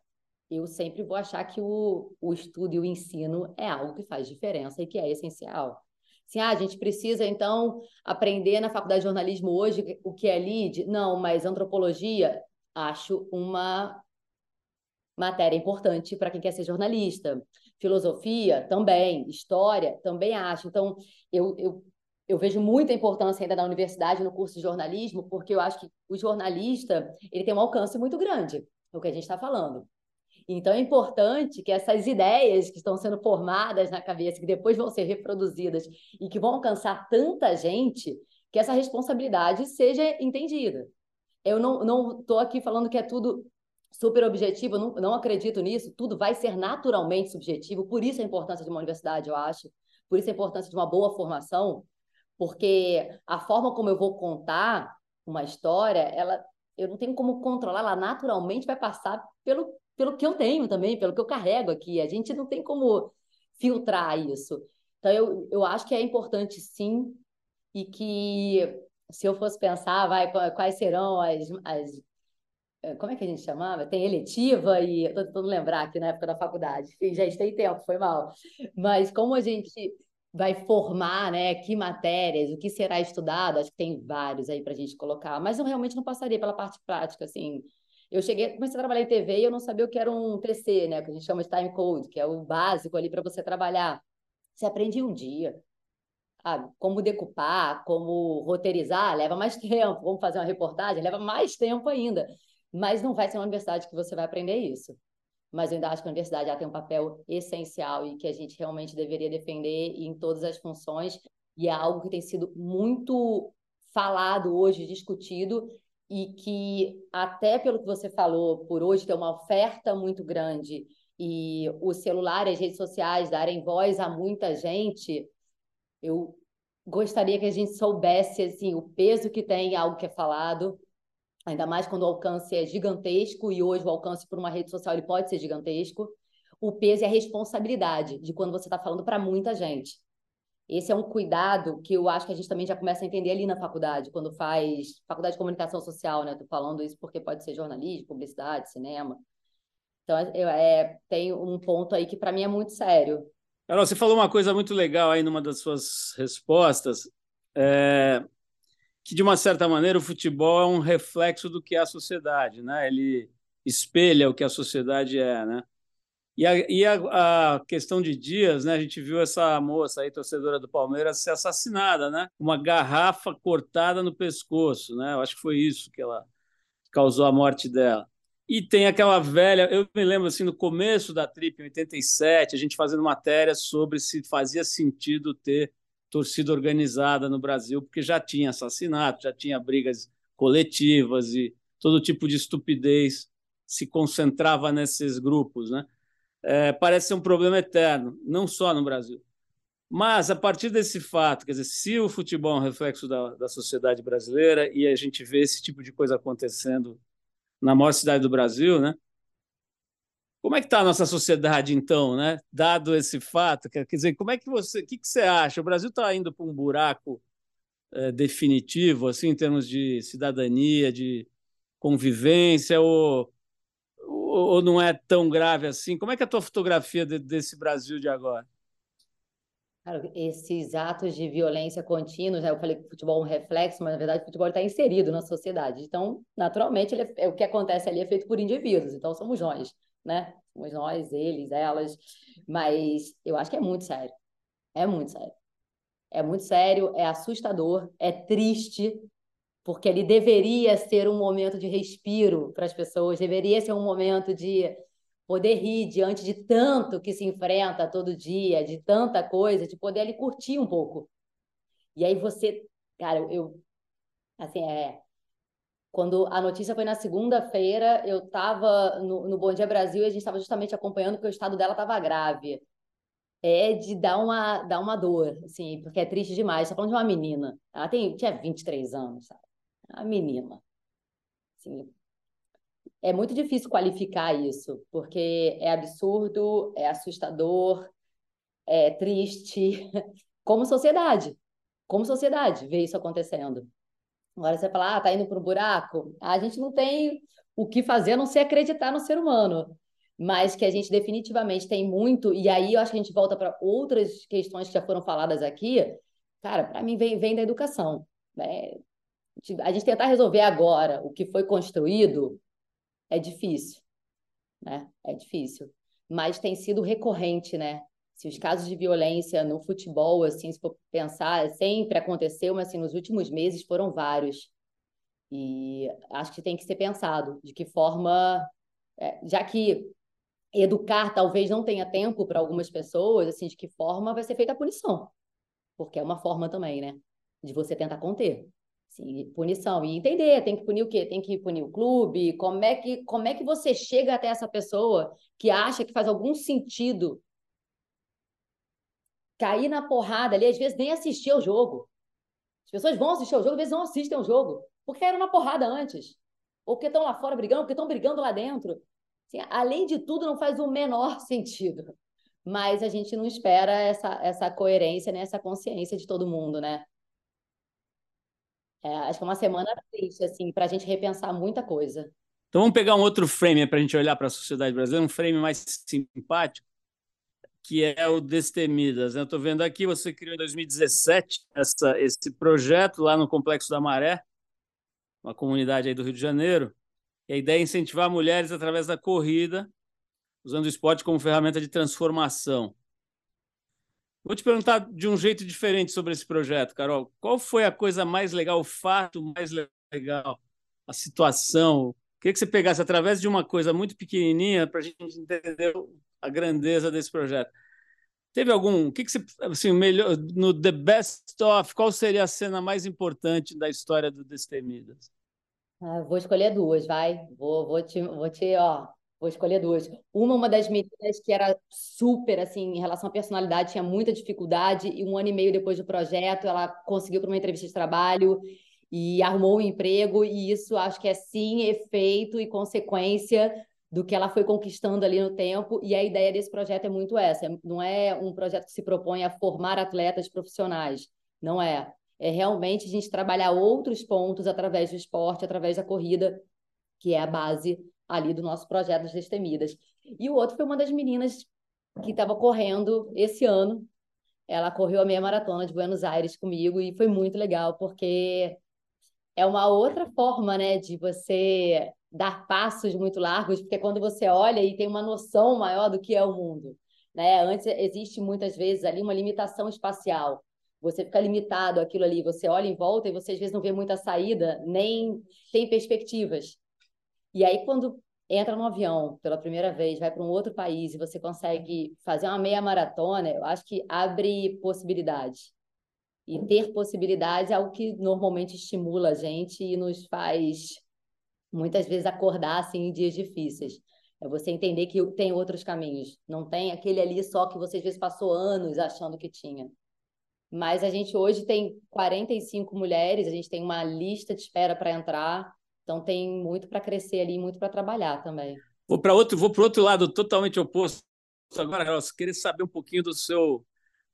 eu sempre vou achar que o, o estudo e o ensino é algo que faz diferença e que é essencial. Assim, ah, a gente precisa, então, aprender na faculdade de jornalismo hoje o que é lead? Não, mas antropologia, acho uma matéria importante para quem quer ser jornalista. Filosofia, também. História, também acho. Então, eu, eu, eu vejo muita importância ainda da universidade no curso de jornalismo, porque eu acho que o jornalista ele tem um alcance muito grande, é o que a gente está falando. Então, é importante que essas ideias que estão sendo formadas na cabeça, que depois vão ser reproduzidas e que vão alcançar tanta gente, que essa responsabilidade seja entendida. Eu não estou aqui falando que é tudo super objetivo, não, não acredito nisso, tudo vai ser naturalmente subjetivo, por isso a importância de uma universidade, eu acho, por isso a importância de uma boa formação, porque a forma como eu vou contar uma história, ela eu não tenho como controlar, ela naturalmente vai passar pelo, pelo que eu tenho também, pelo que eu carrego aqui. A gente não tem como filtrar isso. Então, eu, eu acho que é importante sim, e que se eu fosse pensar, vai, quais serão as, as eh, como é que a gente chamava? Tem eletiva e estou tentando lembrar aqui na época da faculdade. Gente, tem tempo, foi mal. Mas como a gente vai formar, né? Que matérias, o que será estudado? Acho que tem vários aí para a gente colocar. Mas eu realmente não passaria pela parte prática, assim. Eu cheguei, comecei a trabalhar em TV e eu não sabia o que era um TC, né? Que a gente chama de time code, que é o básico ali para você trabalhar. Você aprende um dia. Ah, como decupar, como roteirizar, leva mais tempo. Como fazer uma reportagem, leva mais tempo ainda. Mas não vai ser uma universidade que você vai aprender isso. Mas eu ainda acho que a universidade já tem um papel essencial e que a gente realmente deveria defender em todas as funções. E é algo que tem sido muito falado hoje, discutido, e que, até pelo que você falou, por hoje ter uma oferta muito grande e o celular as redes sociais darem voz a muita gente, eu gostaria que a gente soubesse assim, o peso que tem algo que é falado, ainda mais quando o alcance é gigantesco, e hoje o alcance por uma rede social ele pode ser gigantesco, o peso e a responsabilidade de quando você está falando para muita gente. Esse é um cuidado que eu acho que a gente também já começa a entender ali na faculdade, quando faz faculdade de comunicação social, né? Estou falando isso porque pode ser jornalismo, publicidade, cinema. Então, eu, é, tem um ponto aí que para mim é muito sério. Carol, você falou uma coisa muito legal aí numa das suas respostas, é, que de uma certa maneira o futebol é um reflexo do que é a sociedade, né? Ele espelha o que a sociedade é, né? E, a, e a, a, questão de dias, né? A gente viu essa moça aí, torcedora do Palmeiras, ser assassinada, né? Uma garrafa cortada no pescoço, né? Eu acho que foi isso que ela causou a morte dela. E tem aquela velha, eu me lembro assim, no começo da Trip, em 87, a gente fazendo matéria sobre se fazia sentido ter torcida organizada no Brasil, porque já tinha assassinato, já tinha brigas coletivas e todo tipo de estupidez se concentrava nesses grupos, né? É, parece ser um problema eterno, não só no Brasil. Mas, a partir desse fato, quer dizer, se o futebol é um reflexo da, da sociedade brasileira e a gente vê esse tipo de coisa acontecendo na maior cidade do Brasil, né? Como é que está a nossa sociedade, então, né? Dado esse fato, quer dizer, como é que você, o que, que você acha? O Brasil está indo para um buraco é, definitivo, assim, em termos de cidadania, de convivência, ou, ou não é tão grave assim? Como é que é a tua fotografia de, desse Brasil de agora? Cara, esses atos de violência contínuos, né? eu falei que o futebol é um reflexo, mas na verdade o futebol está inserido na sociedade. Então, naturalmente, é, é, o que acontece ali é feito por indivíduos. Então, somos nós né? Somos nós, eles, elas. Mas eu acho que é muito sério. É muito sério. É muito sério, é assustador, é triste, porque ele deveria ser um momento de respiro para as pessoas, deveria ser um momento de poder rir diante de tanto que se enfrenta todo dia, de tanta coisa, de poder ali curtir um pouco. E aí você, cara, eu assim, é quando a notícia foi na segunda-feira, eu estava no, no Bom Dia Brasil e a gente estava justamente acompanhando que o estado dela estava grave. É de dar uma, dar uma dor, assim, porque é triste demais. Está falando de uma menina. Ela tem, tinha 23 anos, sabe? Uma menina. Assim, é muito difícil qualificar isso, porque é absurdo, é assustador, é triste, como sociedade. como sociedade, ver isso acontecendo. Agora você fala, ah, tá indo para o buraco. A gente não tem o que fazer a não ser acreditar no ser humano. Mas que a gente definitivamente tem muito, e aí eu acho que a gente volta para outras questões que já foram faladas aqui. Cara, para mim vem, vem da educação. Né? A gente tentar resolver agora o que foi construído é difícil. Né? É difícil. Mas tem sido recorrente, né? Se os casos de violência no futebol, assim, se for pensar, sempre aconteceu, mas assim, nos últimos meses foram vários. E acho que tem que ser pensado de que forma, é, já que educar talvez não tenha tempo para algumas pessoas, assim, de que forma vai ser feita a punição. Porque é uma forma também, né? De você tentar conter. Sim, punição. E entender, tem que punir o quê? Tem que punir o clube? Como é que, como é que você chega até essa pessoa que acha que faz algum sentido cair na porrada ali, às vezes nem assistir ao jogo. As pessoas vão assistir ao jogo, às vezes não assistem ao jogo, porque caíram na porrada antes. Ou porque estão lá fora brigando, porque estão brigando lá dentro. Assim, além de tudo, não faz o menor sentido. Mas a gente não espera essa, essa coerência, né? essa consciência de todo mundo, né? É, acho que é uma semana triste, assim, para a gente repensar muita coisa. Então vamos pegar um outro frame para a gente olhar para a sociedade brasileira, um frame mais simpático que é o Destemidas. Né? Estou vendo aqui, você criou em 2017 essa, esse projeto lá no Complexo da Maré, uma comunidade aí do Rio de Janeiro, e a ideia é incentivar mulheres através da corrida, usando o esporte como ferramenta de transformação. Vou te perguntar de um jeito diferente sobre esse projeto, Carol. Qual foi a coisa mais legal, o fato mais legal, a situação? Queria que você pegasse através de uma coisa muito pequenininha para a gente entender a grandeza desse projeto. Teve algum? O que, que você. Assim, melhor, no The Best of, qual seria a cena mais importante da história do Destemidas? Ah, vou escolher duas, vai. Vou, vou, te, vou te, ó, vou escolher duas. Uma, uma das meninas que era super, assim, em relação à personalidade, tinha muita dificuldade, e um ano e meio depois do projeto, ela conseguiu para uma entrevista de trabalho e arrumou um emprego, e isso acho que é sim efeito e consequência do que ela foi conquistando ali no tempo. E a ideia desse projeto é muito essa: não é um projeto que se propõe a formar atletas profissionais, não é. É realmente a gente trabalhar outros pontos através do esporte, através da corrida, que é a base ali do nosso projeto das Destemidas. E o outro foi uma das meninas que estava correndo esse ano. Ela correu a meia maratona de Buenos Aires comigo e foi muito legal, porque é uma outra forma, né, de você dar passos muito largos, porque quando você olha e tem uma noção maior do que é o mundo, né? Antes existe muitas vezes ali uma limitação espacial. Você fica limitado aquilo ali, você olha em volta e você às vezes não vê muita saída, nem tem perspectivas. E aí quando entra no avião pela primeira vez, vai para um outro país e você consegue fazer uma meia maratona, eu acho que abre possibilidades. E ter possibilidades é algo que normalmente estimula a gente e nos faz muitas vezes acordar assim em dias difíceis. É você entender que tem outros caminhos. Não tem aquele ali só que você às vezes passou anos achando que tinha. Mas a gente hoje tem 45 mulheres, a gente tem uma lista de espera para entrar, então tem muito para crescer ali, muito para trabalhar também. Vou para outro, vou para outro lado totalmente oposto. Agora, eu queria saber um pouquinho do seu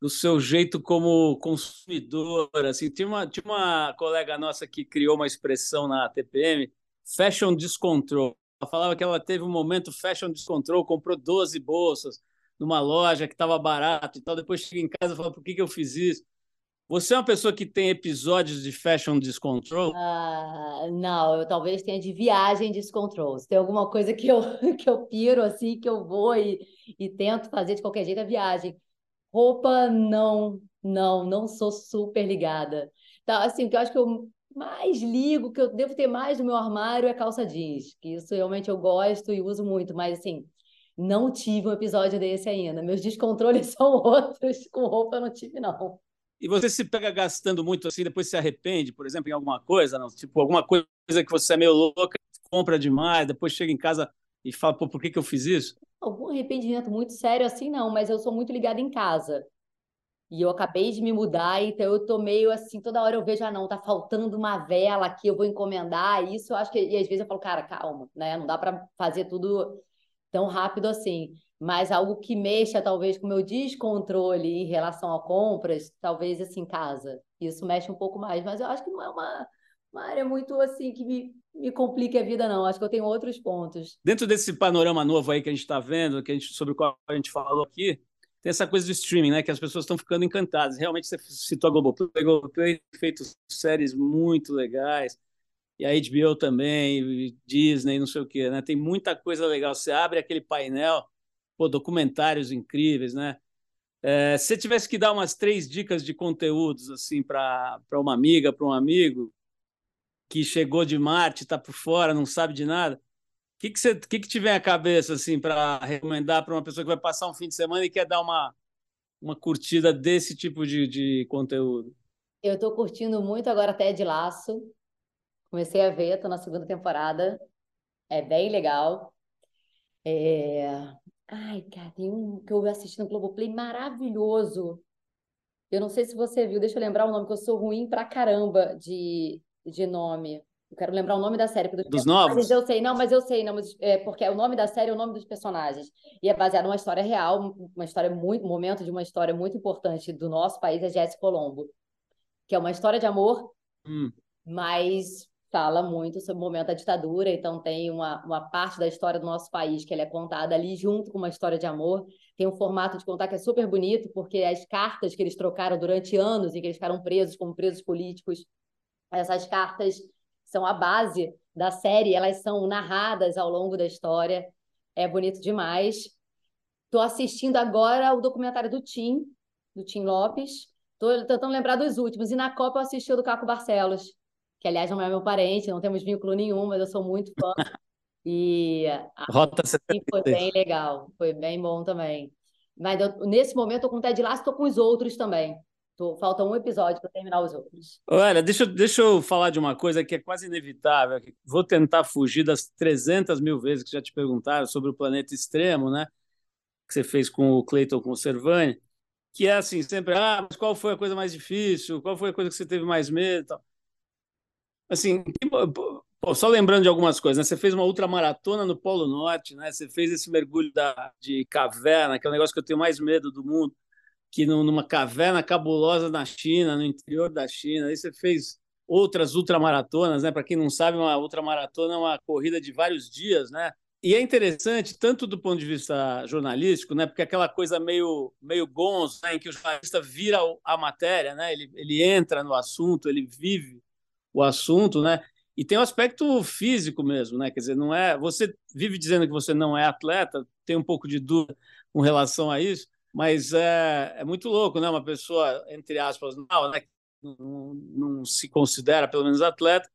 do seu jeito como consumidor, assim, tinha uma tinha uma colega nossa que criou uma expressão na TPM fashion descontrol. Ela falava que ela teve um momento fashion descontrol, comprou 12 bolsas numa loja que estava barato e tal. Depois chega em casa e fala: por que, que eu fiz isso? Você é uma pessoa que tem episódios de fashion descontrol? Uh, não, eu talvez tenha de viagem descontrol. Se tem alguma coisa que eu, que eu piro, assim, que eu vou e, e tento fazer de qualquer jeito, é viagem. Roupa, não, não, não sou super ligada. Então, assim, o que eu acho que eu mais ligo, que eu devo ter mais no meu armário, é calça jeans, que isso realmente eu gosto e uso muito, mas assim, não tive um episódio desse ainda. Meus descontroles são outros, com roupa eu não tive, não. E você se pega gastando muito assim, depois se arrepende, por exemplo, em alguma coisa, não? Tipo, alguma coisa que você é meio louca, compra demais, depois chega em casa e fala, pô, por que, que eu fiz isso? Algum arrependimento muito sério assim, não, mas eu sou muito ligada em casa. E eu acabei de me mudar, então eu tô meio assim, toda hora eu vejo, ah, não, tá faltando uma vela aqui, eu vou encomendar. Isso eu acho que, e às vezes eu falo, cara, calma, né? Não dá para fazer tudo tão rápido assim. Mas algo que mexa talvez com o meu descontrole em relação a compras, talvez assim, casa. Isso mexe um pouco mais, mas eu acho que não é uma, uma área muito assim que me, me complique a vida, não. Acho que eu tenho outros pontos. Dentro desse panorama novo aí que a gente está vendo, que a gente, sobre o qual a gente falou aqui, tem essa coisa do streaming, né? Que as pessoas estão ficando encantadas. Realmente você citou a Globoplay, a Globoplay feito séries muito legais e a HBO também, Disney, não sei o quê, né? Tem muita coisa legal. Você abre aquele painel, pô, documentários incríveis, né? É, se você tivesse que dar umas três dicas de conteúdos assim para uma amiga, para um amigo que chegou de Marte, está por fora, não sabe de nada, o que que, você, que que te vem à cabeça assim para recomendar para uma pessoa que vai passar um fim de semana e quer dar uma uma curtida desse tipo de, de conteúdo? Eu estou curtindo muito agora até de Laço. Comecei a ver, estou na segunda temporada. É bem legal. É... Ai, cara, tem um que eu assisti no Globoplay maravilhoso. Eu não sei se você viu, deixa eu lembrar o nome, que eu sou ruim pra caramba de, de nome. Eu quero lembrar o nome da série. Dos novos? Eu sei, não, mas eu sei, não, mas, é, porque o nome da série é o nome dos personagens. E é baseado numa história real, uma história muito, um momento de uma história muito importante do nosso país, é Jesse Colombo. Que é uma história de amor, hum. mas fala muito sobre o momento da ditadura, então tem uma, uma parte da história do nosso país que ela é contada ali junto com uma história de amor. Tem um formato de contar que é super bonito, porque as cartas que eles trocaram durante anos e que eles ficaram presos como presos políticos, essas cartas são a base da série, elas são narradas ao longo da história. É bonito demais. Estou assistindo agora o documentário do Tim, do Tim Lopes. Estou tentando lembrar dos últimos. E na Copa eu assisti o do Caco Barcelos que aliás não é meu parente, não temos vínculo nenhum, mas eu sou muito fã. E Rota foi bem legal, foi bem bom também. Mas eu, nesse momento, estou com o Ted Lasso, estou com os outros também. Tô, falta um episódio para terminar os outros. Olha, deixa, deixa eu falar de uma coisa que é quase inevitável. Vou tentar fugir das 300 mil vezes que já te perguntaram sobre o planeta extremo, né? Que você fez com o Cleiton Conservani, que é assim, sempre, ah, mas qual foi a coisa mais difícil? Qual foi a coisa que você teve mais medo? Tal. Assim, pô, só lembrando de algumas coisas, né? Você fez uma ultramaratona no Polo Norte, né? Você fez esse mergulho da, de caverna, que é o negócio que eu tenho mais medo do mundo, que numa caverna cabulosa na China, no interior da China. Aí você fez outras ultramaratonas, né? Para quem não sabe, uma ultramaratona é uma corrida de vários dias, né? E é interessante, tanto do ponto de vista jornalístico, né? Porque aquela coisa meio, meio gonzo, né? em que o jornalista vira a matéria, né? Ele, ele entra no assunto, ele vive o assunto, né? E tem o um aspecto físico mesmo, né? Quer dizer, não é. Você vive dizendo que você não é atleta, tem um pouco de dúvida com relação a isso, mas é, é muito louco, né? Uma pessoa, entre aspas, não, né? não, não se considera, pelo menos, atleta,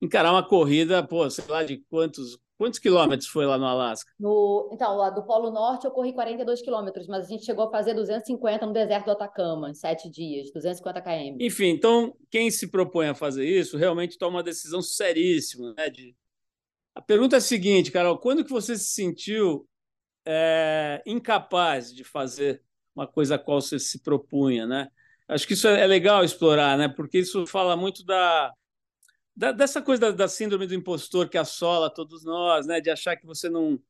encarar uma corrida, pô, sei lá de quantos Quantos quilômetros foi lá no Alasca? No, então, lá do Polo Norte eu corri 42 quilômetros, mas a gente chegou a fazer 250 no deserto do Atacama, em sete dias, 250 km. Enfim, então, quem se propõe a fazer isso realmente toma uma decisão seríssima. Né, de... A pergunta é a seguinte, Carol, quando que você se sentiu é, incapaz de fazer uma coisa a qual você se propunha, né? Acho que isso é legal explorar, né? Porque isso fala muito da, da, dessa coisa da, da, síndrome do impostor que assola todos nós, né? De achar que você não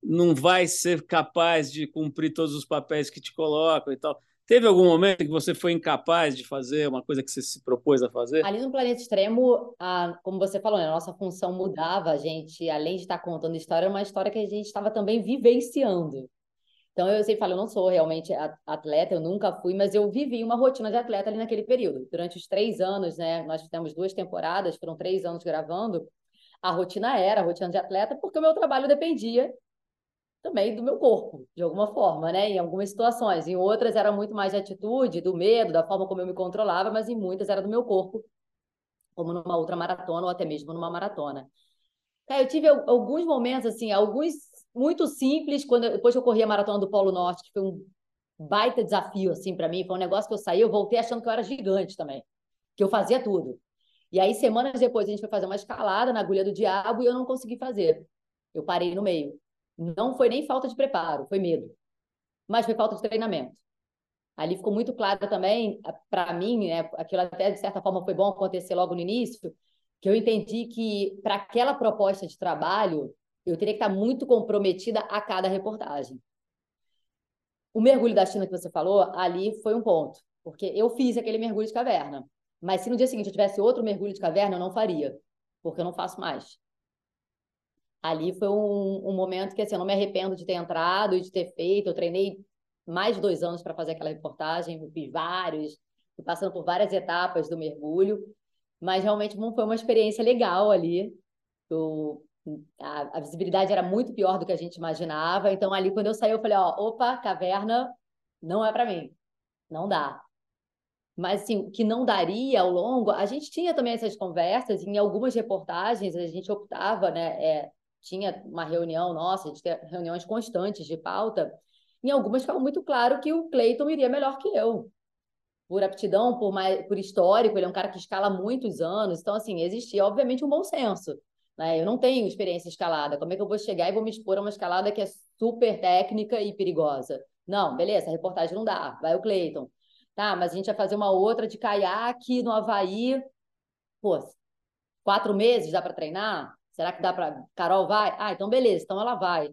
não vai ser capaz de cumprir todos os papéis que te colocam e tal. Teve algum momento que você foi incapaz de fazer uma coisa que você se propôs a fazer? Ali no Planeta Extremo, a, como você falou, né, a nossa função mudava. A gente, além de estar contando história, era uma história que a gente estava também vivenciando. Então, eu sempre falo, eu não sou realmente atleta, eu nunca fui, mas eu vivi uma rotina de atleta ali naquele período. Durante os três anos, né? Nós fizemos duas temporadas, foram três anos gravando. A rotina era a rotina de atleta, porque o meu trabalho dependia também do meu corpo, de alguma forma, né? Em algumas situações. Em outras era muito mais de atitude, do medo, da forma como eu me controlava, mas em muitas era do meu corpo, como numa outra maratona ou até mesmo numa maratona. eu tive alguns momentos, assim, alguns muito simples. Quando depois que eu corri a maratona do Polo Norte, que foi um baita desafio assim para mim, foi um negócio que eu saí, eu voltei achando que eu era gigante também, que eu fazia tudo. E aí semanas depois a gente foi fazer uma escalada na agulha do diabo e eu não consegui fazer. Eu parei no meio. Não foi nem falta de preparo, foi medo. Mas foi falta de treinamento. Ali ficou muito claro também, para mim, né, aquilo até de certa forma foi bom acontecer logo no início, que eu entendi que para aquela proposta de trabalho, eu teria que estar muito comprometida a cada reportagem. o mergulho da China que você falou, ali foi um ponto, porque eu fiz aquele mergulho de caverna. Mas se no dia seguinte eu tivesse outro mergulho de caverna, eu não faria, porque eu não faço mais. Ali foi um, um momento que assim, eu não me arrependo de ter entrado e de ter feito. Eu treinei mais de dois anos para fazer aquela reportagem, fiz vários, fui passando por várias etapas do mergulho, mas realmente foi uma experiência legal ali. Eu, a, a, visibilidade era muito pior do que a gente imaginava, então ali quando eu saí eu falei, ó, opa, caverna não é para mim, não dá. Mas assim, o que não daria ao longo, a gente tinha também essas conversas, em algumas reportagens a gente optava, né, é, tinha uma reunião nossa, a gente tinha reuniões constantes de pauta, em algumas ficava muito claro que o Cleiton iria melhor que eu. Por aptidão, por, mais, por histórico, ele é um cara que escala muitos anos. Então, assim, existia, obviamente, um bom senso. Né? Eu não tenho experiência escalada. Como é que eu vou chegar e vou me expor a uma escalada que é super técnica e perigosa? Não, beleza, a reportagem não dá. Vai o Cleiton. Tá, mas a gente vai fazer uma outra de caiaque no Havaí. Pô, quatro meses dá para treinar? Será que dá para. Carol vai? Ah, então beleza, então ela vai.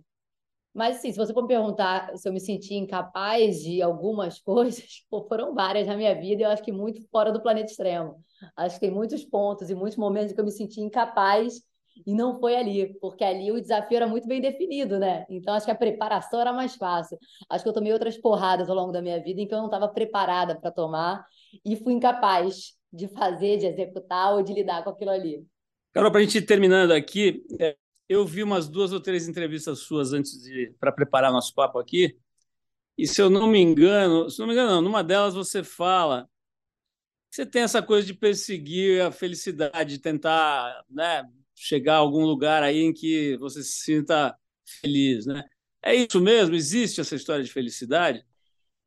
Mas, assim, se você for me perguntar se eu me senti incapaz de algumas coisas, foram várias na minha vida e eu acho que muito fora do planeta extremo. Acho que tem muitos pontos e muitos momentos que eu me senti incapaz e não foi ali, porque ali o desafio era muito bem definido, né? Então acho que a preparação era mais fácil. Acho que eu tomei outras porradas ao longo da minha vida em que eu não estava preparada para tomar e fui incapaz de fazer, de executar ou de lidar com aquilo ali. Carol, para a gente ir terminando aqui, é, eu vi umas duas ou três entrevistas suas antes de para preparar nosso papo aqui. E se eu não me engano, se não me engano, não, numa delas você fala você tem essa coisa de perseguir a felicidade, de tentar né, chegar a algum lugar aí em que você se sinta feliz, né? É isso mesmo? Existe essa história de felicidade?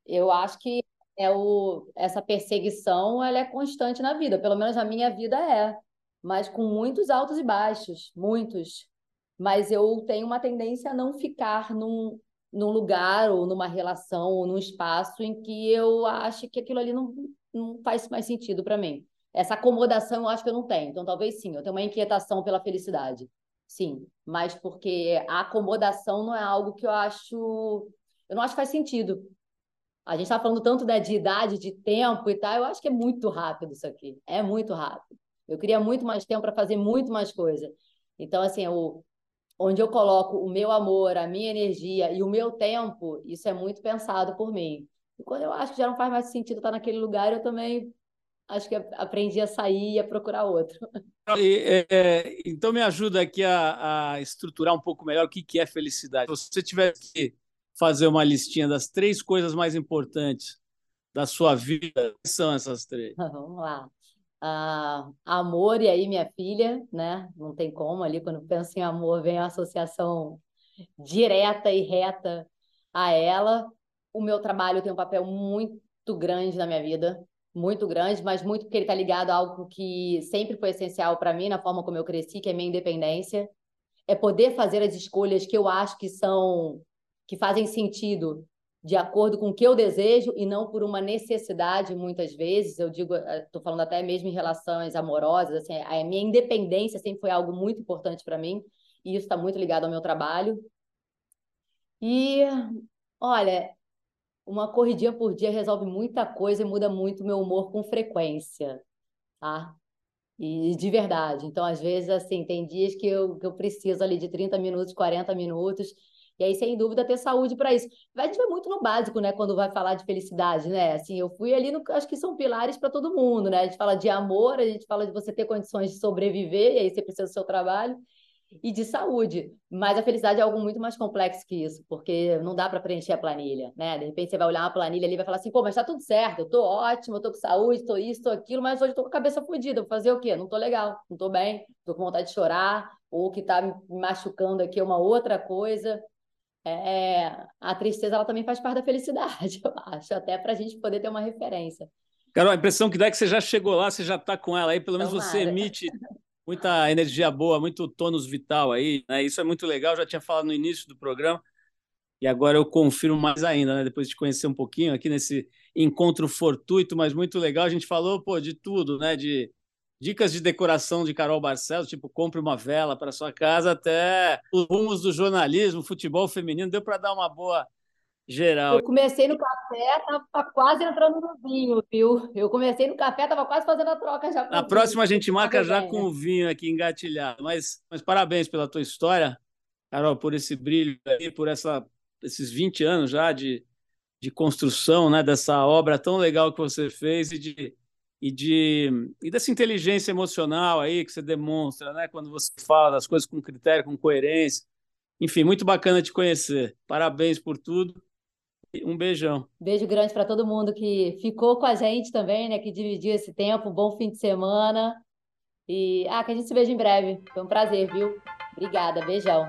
Eu acho que é o, essa perseguição ela é constante na vida, pelo menos a minha vida é, mas com muitos altos e baixos, muitos mas eu tenho uma tendência a não ficar num, num lugar ou numa relação ou num espaço em que eu acho que aquilo ali não, não faz mais sentido para mim. Essa acomodação eu acho que eu não tenho. Então, talvez sim, eu tenho uma inquietação pela felicidade. Sim, mas porque a acomodação não é algo que eu acho. Eu não acho que faz sentido. A gente está falando tanto né, de idade, de tempo e tal, eu acho que é muito rápido isso aqui. É muito rápido. Eu queria muito mais tempo para fazer muito mais coisa. Então, assim, eu, onde eu coloco o meu amor, a minha energia e o meu tempo, isso é muito pensado por mim. E quando eu acho que já não faz mais sentido estar naquele lugar, eu também acho que aprendi a sair e a procurar outro. E, é, então me ajuda aqui a, a, estruturar um pouco melhor o que, que é felicidade. Se você tivesse que fazer uma listinha das três coisas mais importantes da sua vida, quais são essas três? Vamos lá uh, amor, e aí minha filha, né? Não tem como ali, quando penso em amor, vem a associação direta e reta a ela. O meu trabalho tem um papel muito grande na minha vida, muito grande, mas muito porque ele está ligado a algo que sempre foi essencial para mim, na forma como eu cresci, que é minha independência. É poder fazer as escolhas que eu acho que são que fazem sentido de acordo com o que eu desejo e não por uma necessidade, muitas vezes. Eu digo, estou eh, falando até mesmo em relações amorosas, assim, a minha independência sempre foi algo muito importante para mim, e isso está muito ligado ao meu trabalho. E, olha, uma corridinha por dia resolve muita coisa e muda muito o meu humor com frequência, tá? E de verdade. Então, às vezes, assim, tem dias que eu, que eu preciso ali de 30 minutos, 40 minutos, e aí, sem dúvida, ter saúde para isso. A gente vai muito no básico, né, quando vai falar de felicidade, né? Assim, eu fui ali no. Acho que são pilares para todo mundo, né? A gente fala de amor, a gente fala de você ter condições de sobreviver, e aí você precisa do seu trabalho, e de saúde. Mas a felicidade é algo muito mais complexo que isso, porque não dá para preencher a planilha, né? De repente você vai olhar uma planilha ali e vai falar assim, pô, mas tá tudo certo, eu tô ótimo, eu tô com saúde, tô isso, tô aquilo, mas hoje eu tô com a cabeça fodida, vou fazer o quê? Não tô legal, não tô bem, tô com vontade de chorar, ou que tá me machucando aqui é uma outra coisa. É, é, a tristeza ela também faz parte da felicidade, eu acho, até para a gente poder ter uma referência. Carol, a impressão que dá é que você já chegou lá, você já está com ela aí, pelo menos Tomara. você emite muita energia boa, muito tônus vital aí, né? Isso é muito legal, já tinha falado no início do programa, e agora eu confirmo mais ainda, né? Depois de conhecer um pouquinho aqui nesse encontro fortuito, mas muito legal, a gente falou, pô, de tudo, né? De dicas de decoração de Carol Barcelos, tipo compre uma vela para sua casa, até os rumos do jornalismo, futebol feminino, deu para dar uma boa geral. Eu comecei no café, tava quase entrando no vinho, viu? Eu comecei no café, tava quase fazendo a troca já. Na próxima a gente marca já com o vinho aqui engatilhado. Mas, mas parabéns pela tua história, Carol, por esse brilho aí, por essa, esses 20 anos já de, de construção né, dessa obra tão legal que você fez e de, e de e dessa inteligência emocional aí que você demonstra, né, quando você fala das coisas com critério, com coerência. Enfim, muito bacana te conhecer. Parabéns por tudo. Um beijão. Beijo grande para todo mundo que ficou com a gente também, né? Que dividiu esse tempo. Um bom fim de semana. E ah, que a gente se veja em breve. Foi um prazer, viu? Obrigada, beijão.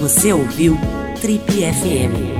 Você ouviu Trip FM.